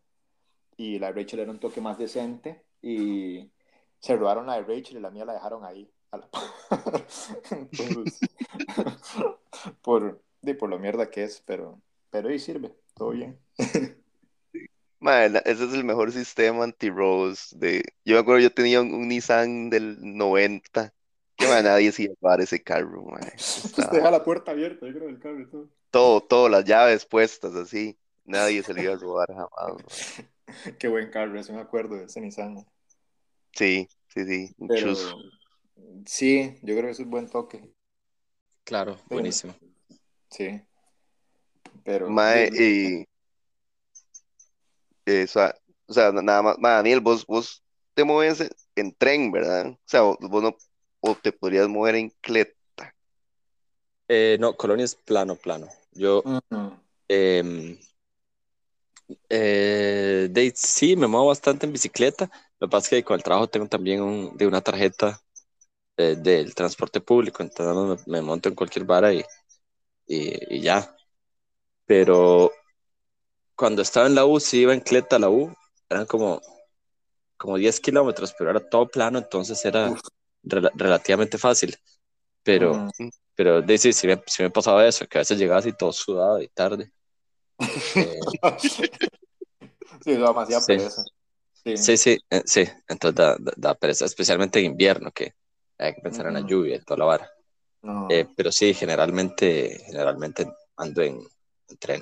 C: y la de Rachel era un toque más decente y se robaron la de Rachel y la mía la dejaron ahí. por, de, por lo mierda que es, pero, pero ahí sirve, todo bien.
B: ese es el mejor sistema anti-robos. De... Yo me acuerdo, yo tenía un, Nissan del 90, que nadie se iba a llevar ese carro.
C: deja la puerta abierta, yo creo, del carro y todo.
B: Todo, todo, las llaves puestas así. Nadie se lo iba a robar jamás.
C: Qué buen carro, eso me acuerdo de ese Nissan.
B: Sí, sí, sí.
C: sí, yo creo que es un buen toque.
A: Claro, buenísimo.
C: Sí. Pero.
B: Mae, y. o sea, nada más, Daniel, vos, vos te mueves en tren, ¿verdad? O sea, vos no, o te podrías mover en cleta.
A: Eh, no, Colonia es plano, plano. Yo, eh, de, sí, me muevo bastante en bicicleta. Lo que pasa es que con el trabajo tengo también un, de una tarjeta eh, del transporte público, entonces me, monto en cualquier vara y, y, ya. Pero cuando estaba en la U, sí iba en Cleta a la U, eran como, como 10 kilómetros, pero era todo plano, entonces era relativamente fácil. Pero, pero de, sí, sí, me, sí me pasaba eso, que a veces llegaba así todo sudado y tarde.
C: Eh, sí, demasiado sí. pereza.
A: Sí, sí, sí, eh, sí. entonces da, pereza, especialmente en invierno, que hay que pensar en la lluvia y toda la vara. Eh, pero sí, generalmente, generalmente ando en, tren.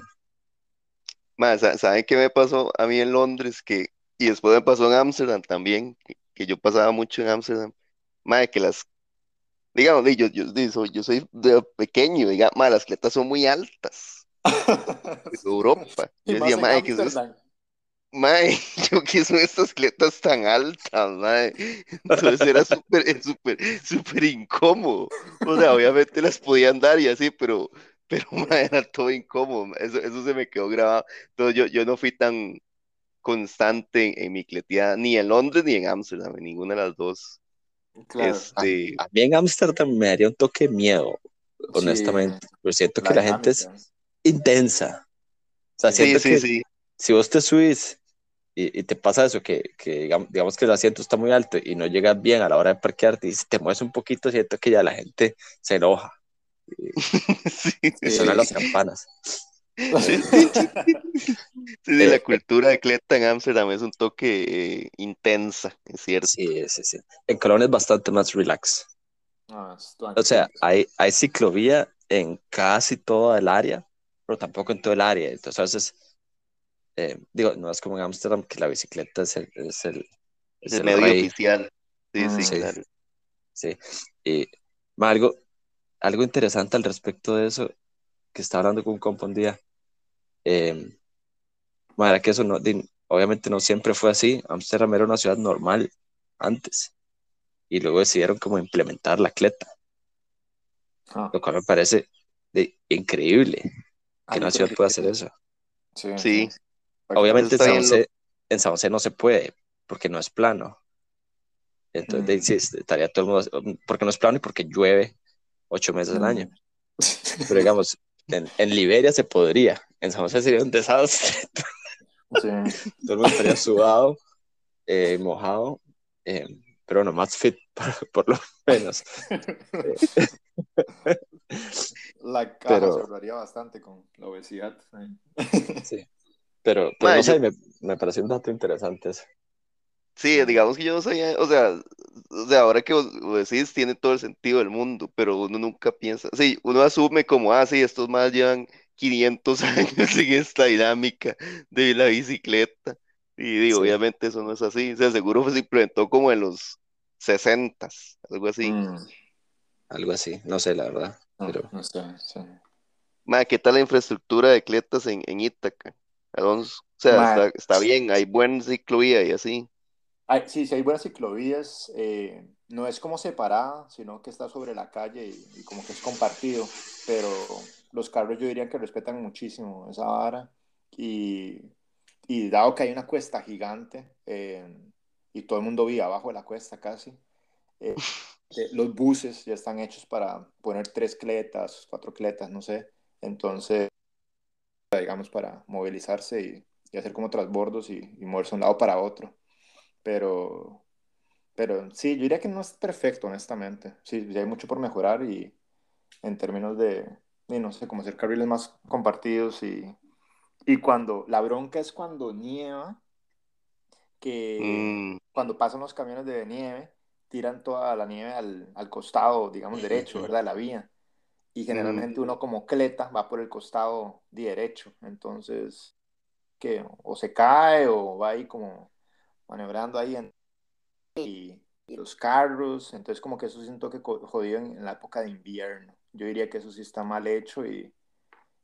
B: Más, ¿saben qué me pasó a mí en Londres? Que, y después me pasó en Ámsterdam también, que, yo pasaba mucho en Ámsterdam. Madre, que las, digamos, yo, yo, yo, yo soy de pequeño, digamos, las cletas son muy altas. Europa. Yo decía, mae, ¿qué es Mae, yo qué son estas cletas tan altas, mae. Entonces era súper, súper, súper incómodo. O sea, obviamente las podían dar y así, pero, pero mae, era todo incómodo. Eso, eso se me quedó grabado. Entonces yo, yo no fui tan constante en, mi cleteada, ni en Londres ni en Ámsterdam, en ninguna de las dos.
A: Claro. Este... A, mí en Ámsterdam me haría un toque de miedo, honestamente. Sí, siento que la gente es intensa. O sea, siento que si vos te subís y, te pasa eso, que, que, digamos que el asiento está muy alto y no llegas bien a la hora de parquearte y si te mueves un poquito, siento que ya la gente se enoja. Y, suenan las campanas.
B: Sí, la eh, cultura de Cleta en Amsterdam es un toque eh, intensa, es cierto.
A: Sí, sí, sí. En Colonia es bastante más relax.
C: Ah,
A: o sea, hay, hay ciclovía en casi toda el área, pero tampoco en todo el área. Entonces, a veces, eh, digo, no es como en Ámsterdam que la bicicleta es el, es el,
B: es el, medio oficial. Sí, sí, sí, claro.
A: Sí. Y algo, algo interesante al respecto de eso, que estaba hablando con un compa un día, eh, que eso no, obviamente no siempre fue así. Ámsterdam era una ciudad normal antes. y luego decidieron como implementar la cleta,
C: Ah,
A: lo cual me parece de- increíble
C: ah,
A: que una ciudad pueda hacer eso.
C: Sí.
A: Obviamente en San, José, en San José no se puede porque no es plano. Entonces, de-
C: Mm.
A: sí, estaría todo el mundo, porque no es plano y porque llueve ocho meses al año. Pero digamos, en, en Liberia se podría, en San José sería un desastre.
C: Sí.
A: Todo el mundo estaría sudado, eh, mojado, eh, pero no más fit, por, por lo menos.
C: La caja
A: Pero-
C: se ahorraría bastante con la obesidad. sí.
A: Sí. Pero, pero no
B: yo-
A: sé, me, me pareció un dato interesante eso.
B: Sí, digamos que yo no sabía, o sea, o sea, ahora que vos lo decís, tiene todo el sentido del mundo, pero uno nunca piensa, sí, uno asume como, ah, sí, estos más llevan 500 años en esta dinámica de la bicicleta, y digo,
A: Sí.
B: obviamente eso no es así, o sea, seguro se implementó como en los 60, algo así.
C: Mm,
A: Algo así, no sé la verdad.
C: no,
A: Pero
C: no sé, sí.
B: Ma, ¿qué tal la infraestructura de cletas en, en Ítaca, Alonso? O sea,
C: Ma,
B: está, está bien, hay buen ciclovía y así.
C: Hay- sí, sí hay buenas ciclovías, eh, no es como separada, sino que está sobre la calle y, y como que es compartido, pero los carros yo diría que respetan muchísimo esa vara y, y dado que hay una cuesta gigante eh, y todo el mundo vive abajo de la cuesta casi, eh, los buses ya están hechos para poner tres cletas, cuatro cletas, no sé, entonces, digamos, para movilizarse y, y hacer como transbordos y, y moverse de un lado para otro. Pero, pero sí, yo diría que no es perfecto, honestamente. Sí, hay mucho por mejorar y en términos de, no sé, como hacer carriles más compartidos y, y cuando, la bronca es cuando nieva, que
B: Mm,
C: cuando pasan los camiones de nieve, tiran toda la nieve al, al costado, digamos, derecho. ¿verdad? De la vía. Y generalmente uno como cleta va por el costado de derecho. Entonces, que o se cae o va ahí como maniobrando ahí en, y, y los carros. Entonces, como que eso toque co- jodido en, en la época de invierno. Yo diría que eso sí está mal hecho y,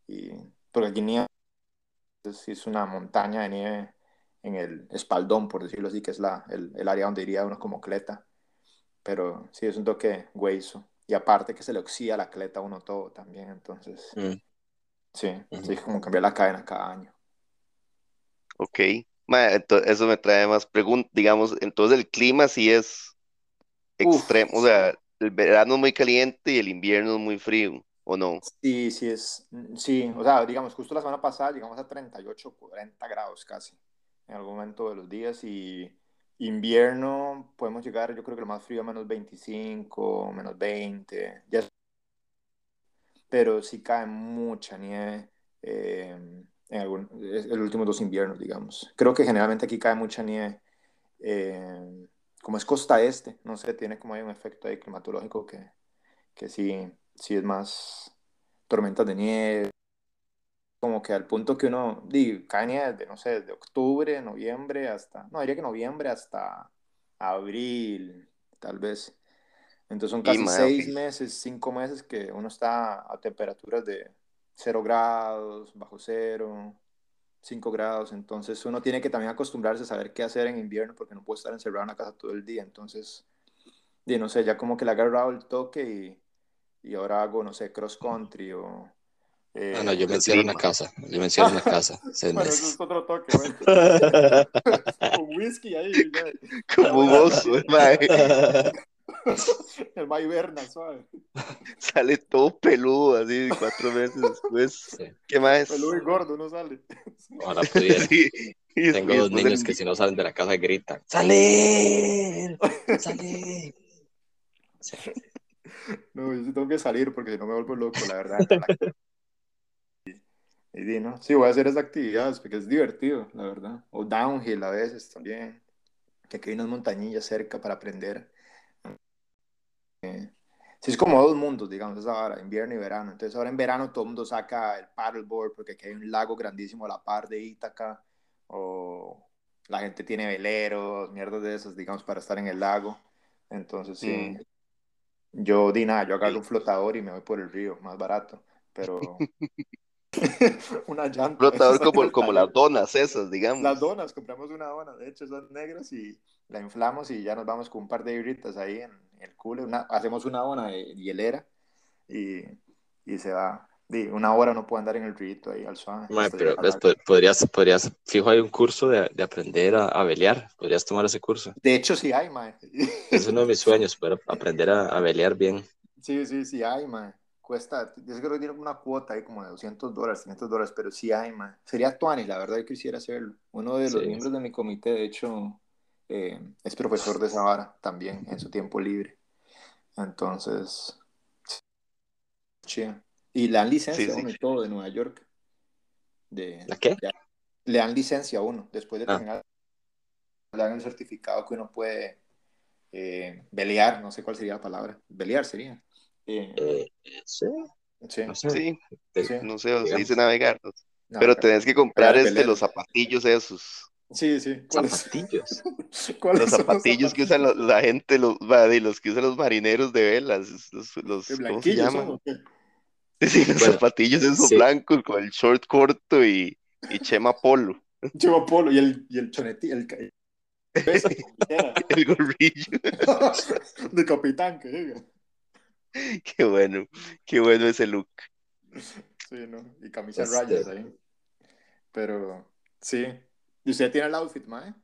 C: y porque aquí nieva, sí es una montaña de nieve en el espaldón, por decirlo así, que es la, el, el área donde iría uno como cleta. Pero sí es un toque hueso. Y aparte que se le oxida la cleta a uno todo también. Entonces,
A: mm,
C: sí, es como cambiar la cadena cada año.
B: ok. Eso me trae más preguntas, digamos, entonces el clima sí es
C: Uf,
B: extremo, o sea, el verano es muy caliente y el invierno es muy frío, ¿o no?
C: sí, sí es, sí, o sea, digamos, justo la semana pasada llegamos a 38, 40 grados casi en algún momento de los días y invierno podemos llegar, yo creo que lo más frío a menos 25, menos 20, ya pero sí cae mucha nieve eh, en algún, los últimos dos inviernos, digamos. Creo que generalmente aquí cae mucha nieve, eh, como es costa este, no sé, tiene como hay un efecto ahí climatológico que, que sí, sí es más tormentas de nieve, como que al punto que uno, di, cae nieve desde, no sé, de octubre, noviembre hasta, no, diría que noviembre hasta abril, tal vez. Entonces son
B: Y,
C: casi
B: ok.
C: seis meses, cinco meses que uno está a temperaturas de cero grados, bajo cero, 5 grados. Entonces uno tiene que también acostumbrarse a saber qué hacer en invierno porque no puede estar encerrado en la casa todo el día. Entonces, di, no sé, ya como que le he agarrado el toque y, y ahora hago, no sé, cross country o...
A: Ah, no, yo
C: eh,
A: me encierro en la casa. Yo me encierro en la casa.
C: Bueno, eso es otro toque, bueno. Con whisky ahí, ya.
B: Como un oso, ma,
C: El ma hiberna, suave.
B: sale todo peludo así cuatro meses después.
A: Sí.
B: ¿Qué más?
C: Peludo y gordo, no sale.
A: Ojalá pudiera.
B: Sí, y
A: Tengo dos
B: el
A: niños que
B: invi-
A: si no salen de la casa gritan. ¡Salir! ¡Salir!
C: No, yo tengo que salir porque si no me vuelvo loco, la verdad. Y di, ¿no? Sí, voy a hacer esas actividades porque es divertido, la verdad. O downhill a veces también. Que aquí hay unas montañillas cerca para aprender. Sí, es como dos mundos, digamos, esa hora, invierno y verano. Entonces ahora en verano todo el mundo saca el paddleboard porque aquí hay un lago grandísimo a la par de Ítaca. O la gente tiene veleros, mierdas de esas, digamos, para estar en el lago. Entonces sí.
B: Mm.
C: Yo di nada, yo agarro un flotador y me voy por el río, más barato. Pero una llanta.
B: Flotador como, como las donas esas, digamos.
C: Las donas, compramos una dona, de hecho son negras y la inflamos y ya nos vamos con un par de hibritas ahí en el culo, una, hacemos una dona de hielera y, y se va. Di, una hora no puedo andar en el rito ahí al suave. Hasta
A: pero po- podrías, podrías, fijo, hay un curso de, de aprender a, a velear, podrías tomar ese curso.
C: De hecho, sí hay, mae.
A: Es uno de mis sueños, poder aprender a, a velear bien.
C: Sí, sí, sí hay, mae. Cuesta, yo creo que tiene una cuota ahí como de 200 dólares, 500 dólares, pero sí hay, mae. Sería Tuani, la verdad, yo quisiera hacerlo. Uno de los
A: Sí.
C: miembros de mi comité, de hecho, eh, es profesor de esa vara también en su tiempo libre. Entonces. Y le dan licencia
B: Sí,
C: a
B: sí.
C: uno y todo de Nueva York. De,
A: ¿La qué?
C: le dan licencia a uno después de
A: Ah.
C: terminar. Le dan el certificado que uno puede eh, velear, no sé cuál sería la palabra. Velear sería. Eh,
A: Eh, sí,
C: sí.
A: no sé.
B: Sí, no sé, se dice navegar. Pero tenés que comprar este, los zapatillos esos.
C: Sí, sí. ¿Cuáles,
A: Zapatillos.
C: cuáles
B: Los
C: son
B: zapatillos que usan lo- la gente, los, los que usan los marineros de velas. Los, los-
C: ¿Qué
B: ¿Cómo se
C: blanquillos
B: llaman? Sí, los
A: Bueno,
B: zapatillos esos
A: sí.
B: blancos con el short corto y, y chema polo.
C: Lleva polo y el, y el choneti, el,
B: El gorrillo.
C: de capitán que diga.
B: Qué bueno, qué bueno ese look.
C: Sí, ¿no? Y camisa
A: Este-
C: rayas ahí. Pero, sí. ¿Y usted tiene el outfit, mae?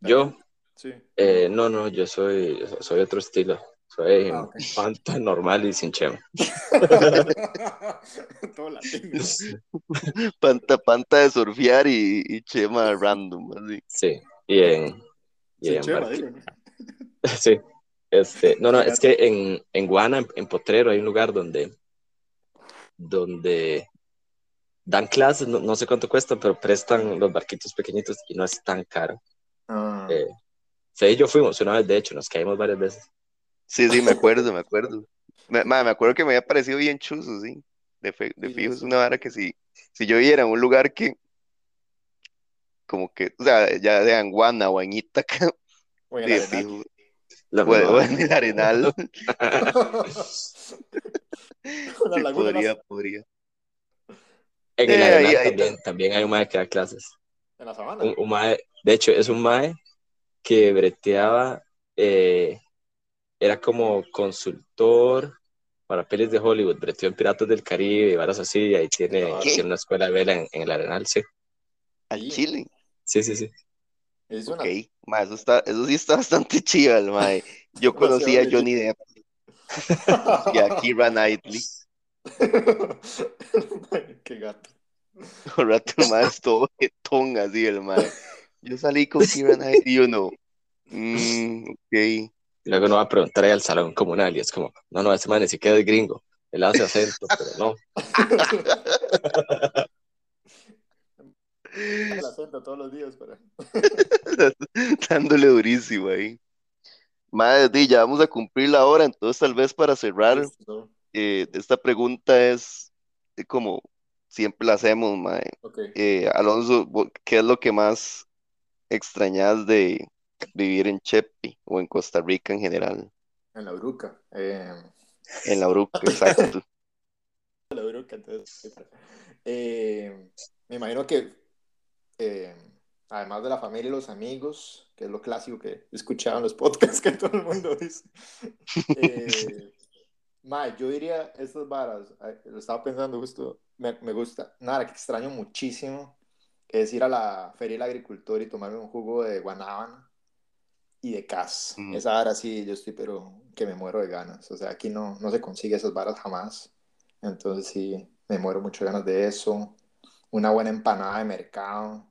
A: Yo,
C: Sí.
A: eh, no, no, yo soy, soy otro estilo. Soy
C: Ah,
A: panta normal y sin chema.
C: Todo latino.
B: Panta, panta de surfear y, y chema random. Así.
A: Sí, y en, y
C: Sí,
A: en
C: chema,
A: barqui-
C: digo, ¿no?
A: Sí, este, no, no, es que en, en Guana, en, en Potrero, hay un lugar donde, donde dan clases, no, no sé cuánto cuesta, pero prestan los barquitos pequeñitos y no es tan caro.
C: Ah,
A: Eh, Fede y yo fuimos una vez, de hecho, nos caímos varias veces.
B: Sí, sí, me acuerdo, me acuerdo. Me, me acuerdo que me había parecido bien chuzo, sí. De, fe- de
C: Sí,
B: fijo, es
C: sí.
B: una vara que si, si yo viviera en un lugar que, como que, o sea, ya de Anguana o en Ítaca,
C: o en
B: de
C: el
B: fijo,
A: La
B: o, o
A: mamá.
B: en el Arenal, sí, podría, podría.
A: En el
B: Eh, ahí- ahí
A: también, hay un mae que da clases.
C: en la sabana.
A: Un, un mae, de hecho, es un mae que breteaba, eh, era como consultor para pelis de Hollywood, breteó en Piratas del Caribe y varas así, y ahí tiene, tiene una escuela de vela en, en el Arenal, sí.
B: Al
C: Sí.
B: Chile.
A: Sí, sí, sí.
C: Es una
B: Ok, ma, eso, está, eso sí está bastante chido, el mae. Yo conocí a Johnny Depp y a Keira Knightley.
C: Qué gato.
B: Un rato es todo jetón así, el. Yo salí con Keira Knightley y uno, mm, ok.
A: Luego no va a preguntar ahí al salón comunal y es como, no, no, ese man ni siquiera es gringo. Él hace acento, pero no.
C: El acento todos los días para.
B: dándole durísimo ahí. Madre, di, ya vamos a cumplir la hora, entonces tal vez para cerrar, eh, esta pregunta es eh, como siempre la hacemos, mae.
C: Ok.
B: Eh, Alonso, ¿qué es lo que más extrañas de vivir en Chepi o en Costa Rica en general?
C: En la Uruca. Eh,
B: En la Uruca, exacto.
C: la Uruca, entonces. eh, me imagino que eh, además de la familia y los amigos, que es lo clásico que escuchaban los podcasts que todo el mundo dice. Mae, yo diría estas varas, lo estaba pensando justo, me, me gusta, nada, que extraño muchísimo es ir a la Feria del Agricultor y tomarme un jugo de guanábana y de cas.
B: Mm.
C: Esa vara sí, yo estoy, pero que me muero de ganas. O sea, aquí no, no se consigue esas varas jamás. Entonces sí, me muero mucho de ganas de eso. Una buena empanada de mercado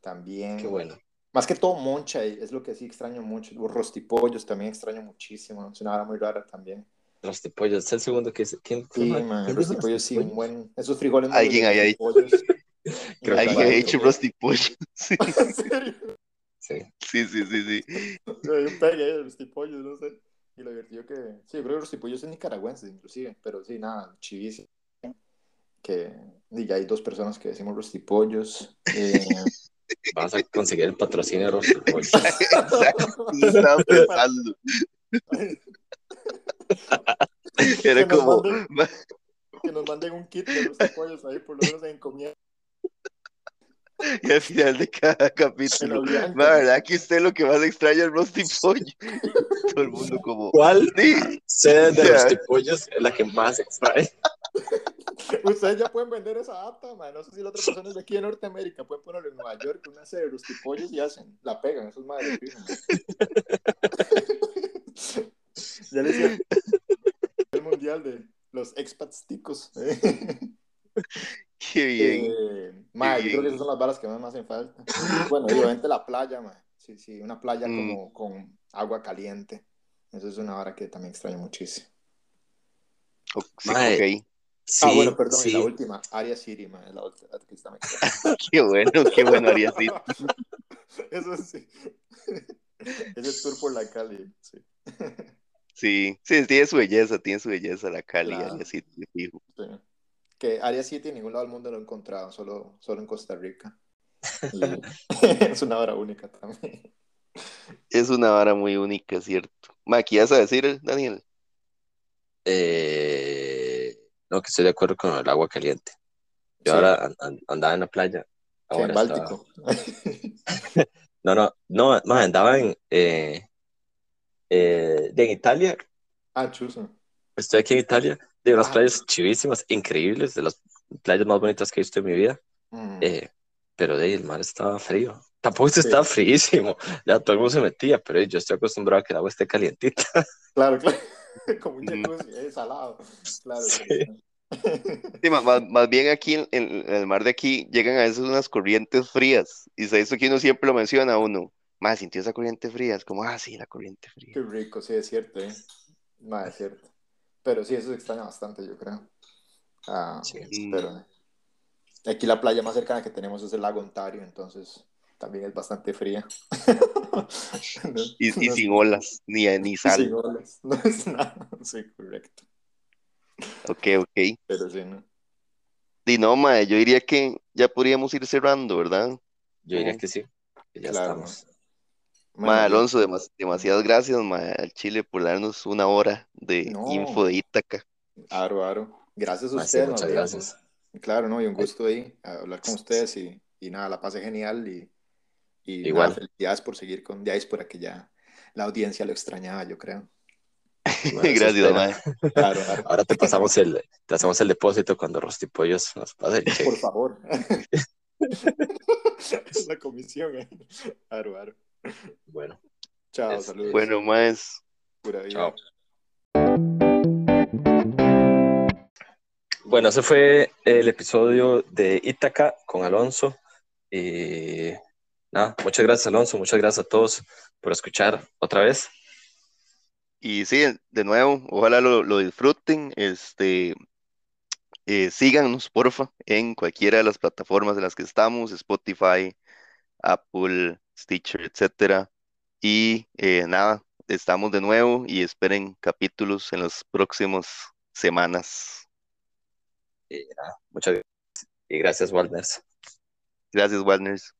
C: también.
A: Qué bueno.
C: Más que todo moncha, es lo que sí extraño mucho. Los rostipollos también extraño muchísimo. Es una vara muy rara también.
A: Los tipollos, es el segundo que dice. ¿Quién,
C: Sí, man,
A: quién
C: sí, un buen... Esos frijoles
B: Alguien había dicho. Alguien ha
A: Ay,
B: hecho rostipollo. Sí,
C: ¿En serio?
A: Sí.
B: sí, sí, sí, sí.
C: Hay un pegue ahí de rostipollos, no sé. Y lo divertido que... Sí, yo creo que los rostipollos son nicaragüenses, inclusive. Pero sí, nada, chivísimo. Que y ya hay dos personas que decimos rostipollos. Eh,
A: Vamos a conseguir el patrocinio de rostipollos.
B: Exacto, estaba pensando. Era
C: Que nos
B: como,
C: manden- que nos manden un kit de los pollos ahí, por lo menos en comida.
B: Y al final de cada capítulo, la verdad que usted lo que más extraña es Rusty Pollo. Todo el mundo como...
A: ¿Cuál sede de los tipollos es la que más extrae?
C: Ustedes ya pueden vender esa data, man. No sé si la otra persona es de aquí en Norteamérica. Pueden ponerlo en Nueva York, una sede de los tipollos y hacen, la pegan. Eso es madre. ya les mundial de los expats ticos.
B: Qué bien.
C: Eh, ma, yo creo que esas son las balas que más me hacen falta. Bueno, obviamente la playa, ma. Sí, sí, una playa
B: Mm.
C: como con agua caliente. Eso es una vara que también extraño muchísimo.
B: Sí,
C: ah, bueno, perdón, y
A: sí.
C: la última, Aria City, ma, es la otra que está.
B: Qué bueno, qué bueno haría así.
C: Eso sí. Ese tour por la Cali, sí.
B: Sí, sí, tiene su belleza, tiene su belleza la Cali,
C: Claro.
B: fijo.
C: Sí. Que Área 7 en ningún lado del mundo lo he encontrado, solo, solo en Costa Rica. Y es una hora única también.
B: Es una vara muy única, ¿cierto? Ma, ¿qué ibas a decir, Daniel?
A: Eh, no, que estoy de acuerdo con el agua caliente. Yo
C: Sí.
A: ahora an- an- andaba en la playa.
C: Sí, en
A: Ahora estaba-
C: Báltico.
A: No, no, no, no, andaba en, eh, eh, de en Italia.
C: ah, chuzo.
A: Estoy aquí en Italia, de unas
C: Ah.
A: playas chivísimas, increíbles, de las playas más bonitas que he visto en mi vida.
C: Mm.
A: Eh, pero de ahí el mar estaba frío. Tampoco
C: Sí.
A: estaba fríísimo. Ya todo el mundo se metía, pero yo estoy acostumbrado a que el agua esté calientita.
C: Claro, claro. Como un
B: Mm.
C: jacuzzi, eh, salado. Claro.
A: Sí.
C: sí.
B: Más, más bien aquí en, en el mar de aquí llegan a veces unas corrientes frías. Y se eso que uno siempre lo menciona a uno. Más sintió esa corriente fría. Es como, ah, sí, la corriente fría.
C: Qué rico, sí, es cierto, ¿eh? No, es cierto. Pero sí, eso se extraña bastante, yo creo. Ah,
A: Sí.
C: Pero aquí la playa más cercana que tenemos es el lago Ontario, entonces también es bastante fría. No-
B: Y, y
C: no-
B: sin olas, ni, ni
C: sin
B: sal.
C: olas, No es nada. Sí, correcto.
B: Ok, ok.
C: Pero sí, ¿no?
B: Y no, mae, yo diría que ya podríamos ir cerrando, ¿verdad?
A: Yo diría que sí, que ya
C: Claro.
A: estamos.
B: Alonso, demas- demasiadas gracias, mae, al Chile por darnos una hora de
C: No.
B: info de Ítaca.
C: Aro, aro. Gracias a
A: sí,
C: ustedes.
A: muchas gracias.
C: Claro, ¿no? Y un gusto ahí hablar con ustedes y, y nada, la pasé genial y, y nada,
A: Igual.
C: felicidades por seguir con Diáspora, que ya la audiencia lo extrañaba, yo creo.
A: Bueno,
B: Gracias, mae.
C: Claro, claro.
A: Ahora te pasamos el, te hacemos el depósito cuando Rostipollos nos pase el
C: Por
A: cheque.
C: favor. la comisión. eh. Aro, aro.
A: Bueno,
C: Chao,
A: Es-
C: saludos.
B: Bueno, más.
C: Pura vida.
A: chao. Bueno, ese fue el episodio de Ítaca con Alonso. Y nada, muchas gracias, Alonso. Muchas gracias a todos por escuchar otra vez.
B: Y sí, de nuevo, ojalá lo, lo disfruten. Este, eh, síganos, porfa, en cualquiera de las plataformas en las que estamos, Spotify, Apple, Stitcher, etcétera. Y eh, nada, estamos de nuevo y esperen capítulos en las próximas semanas.
A: Nada, muchas gracias. Y gracias, Walners.
B: Gracias, Waldners.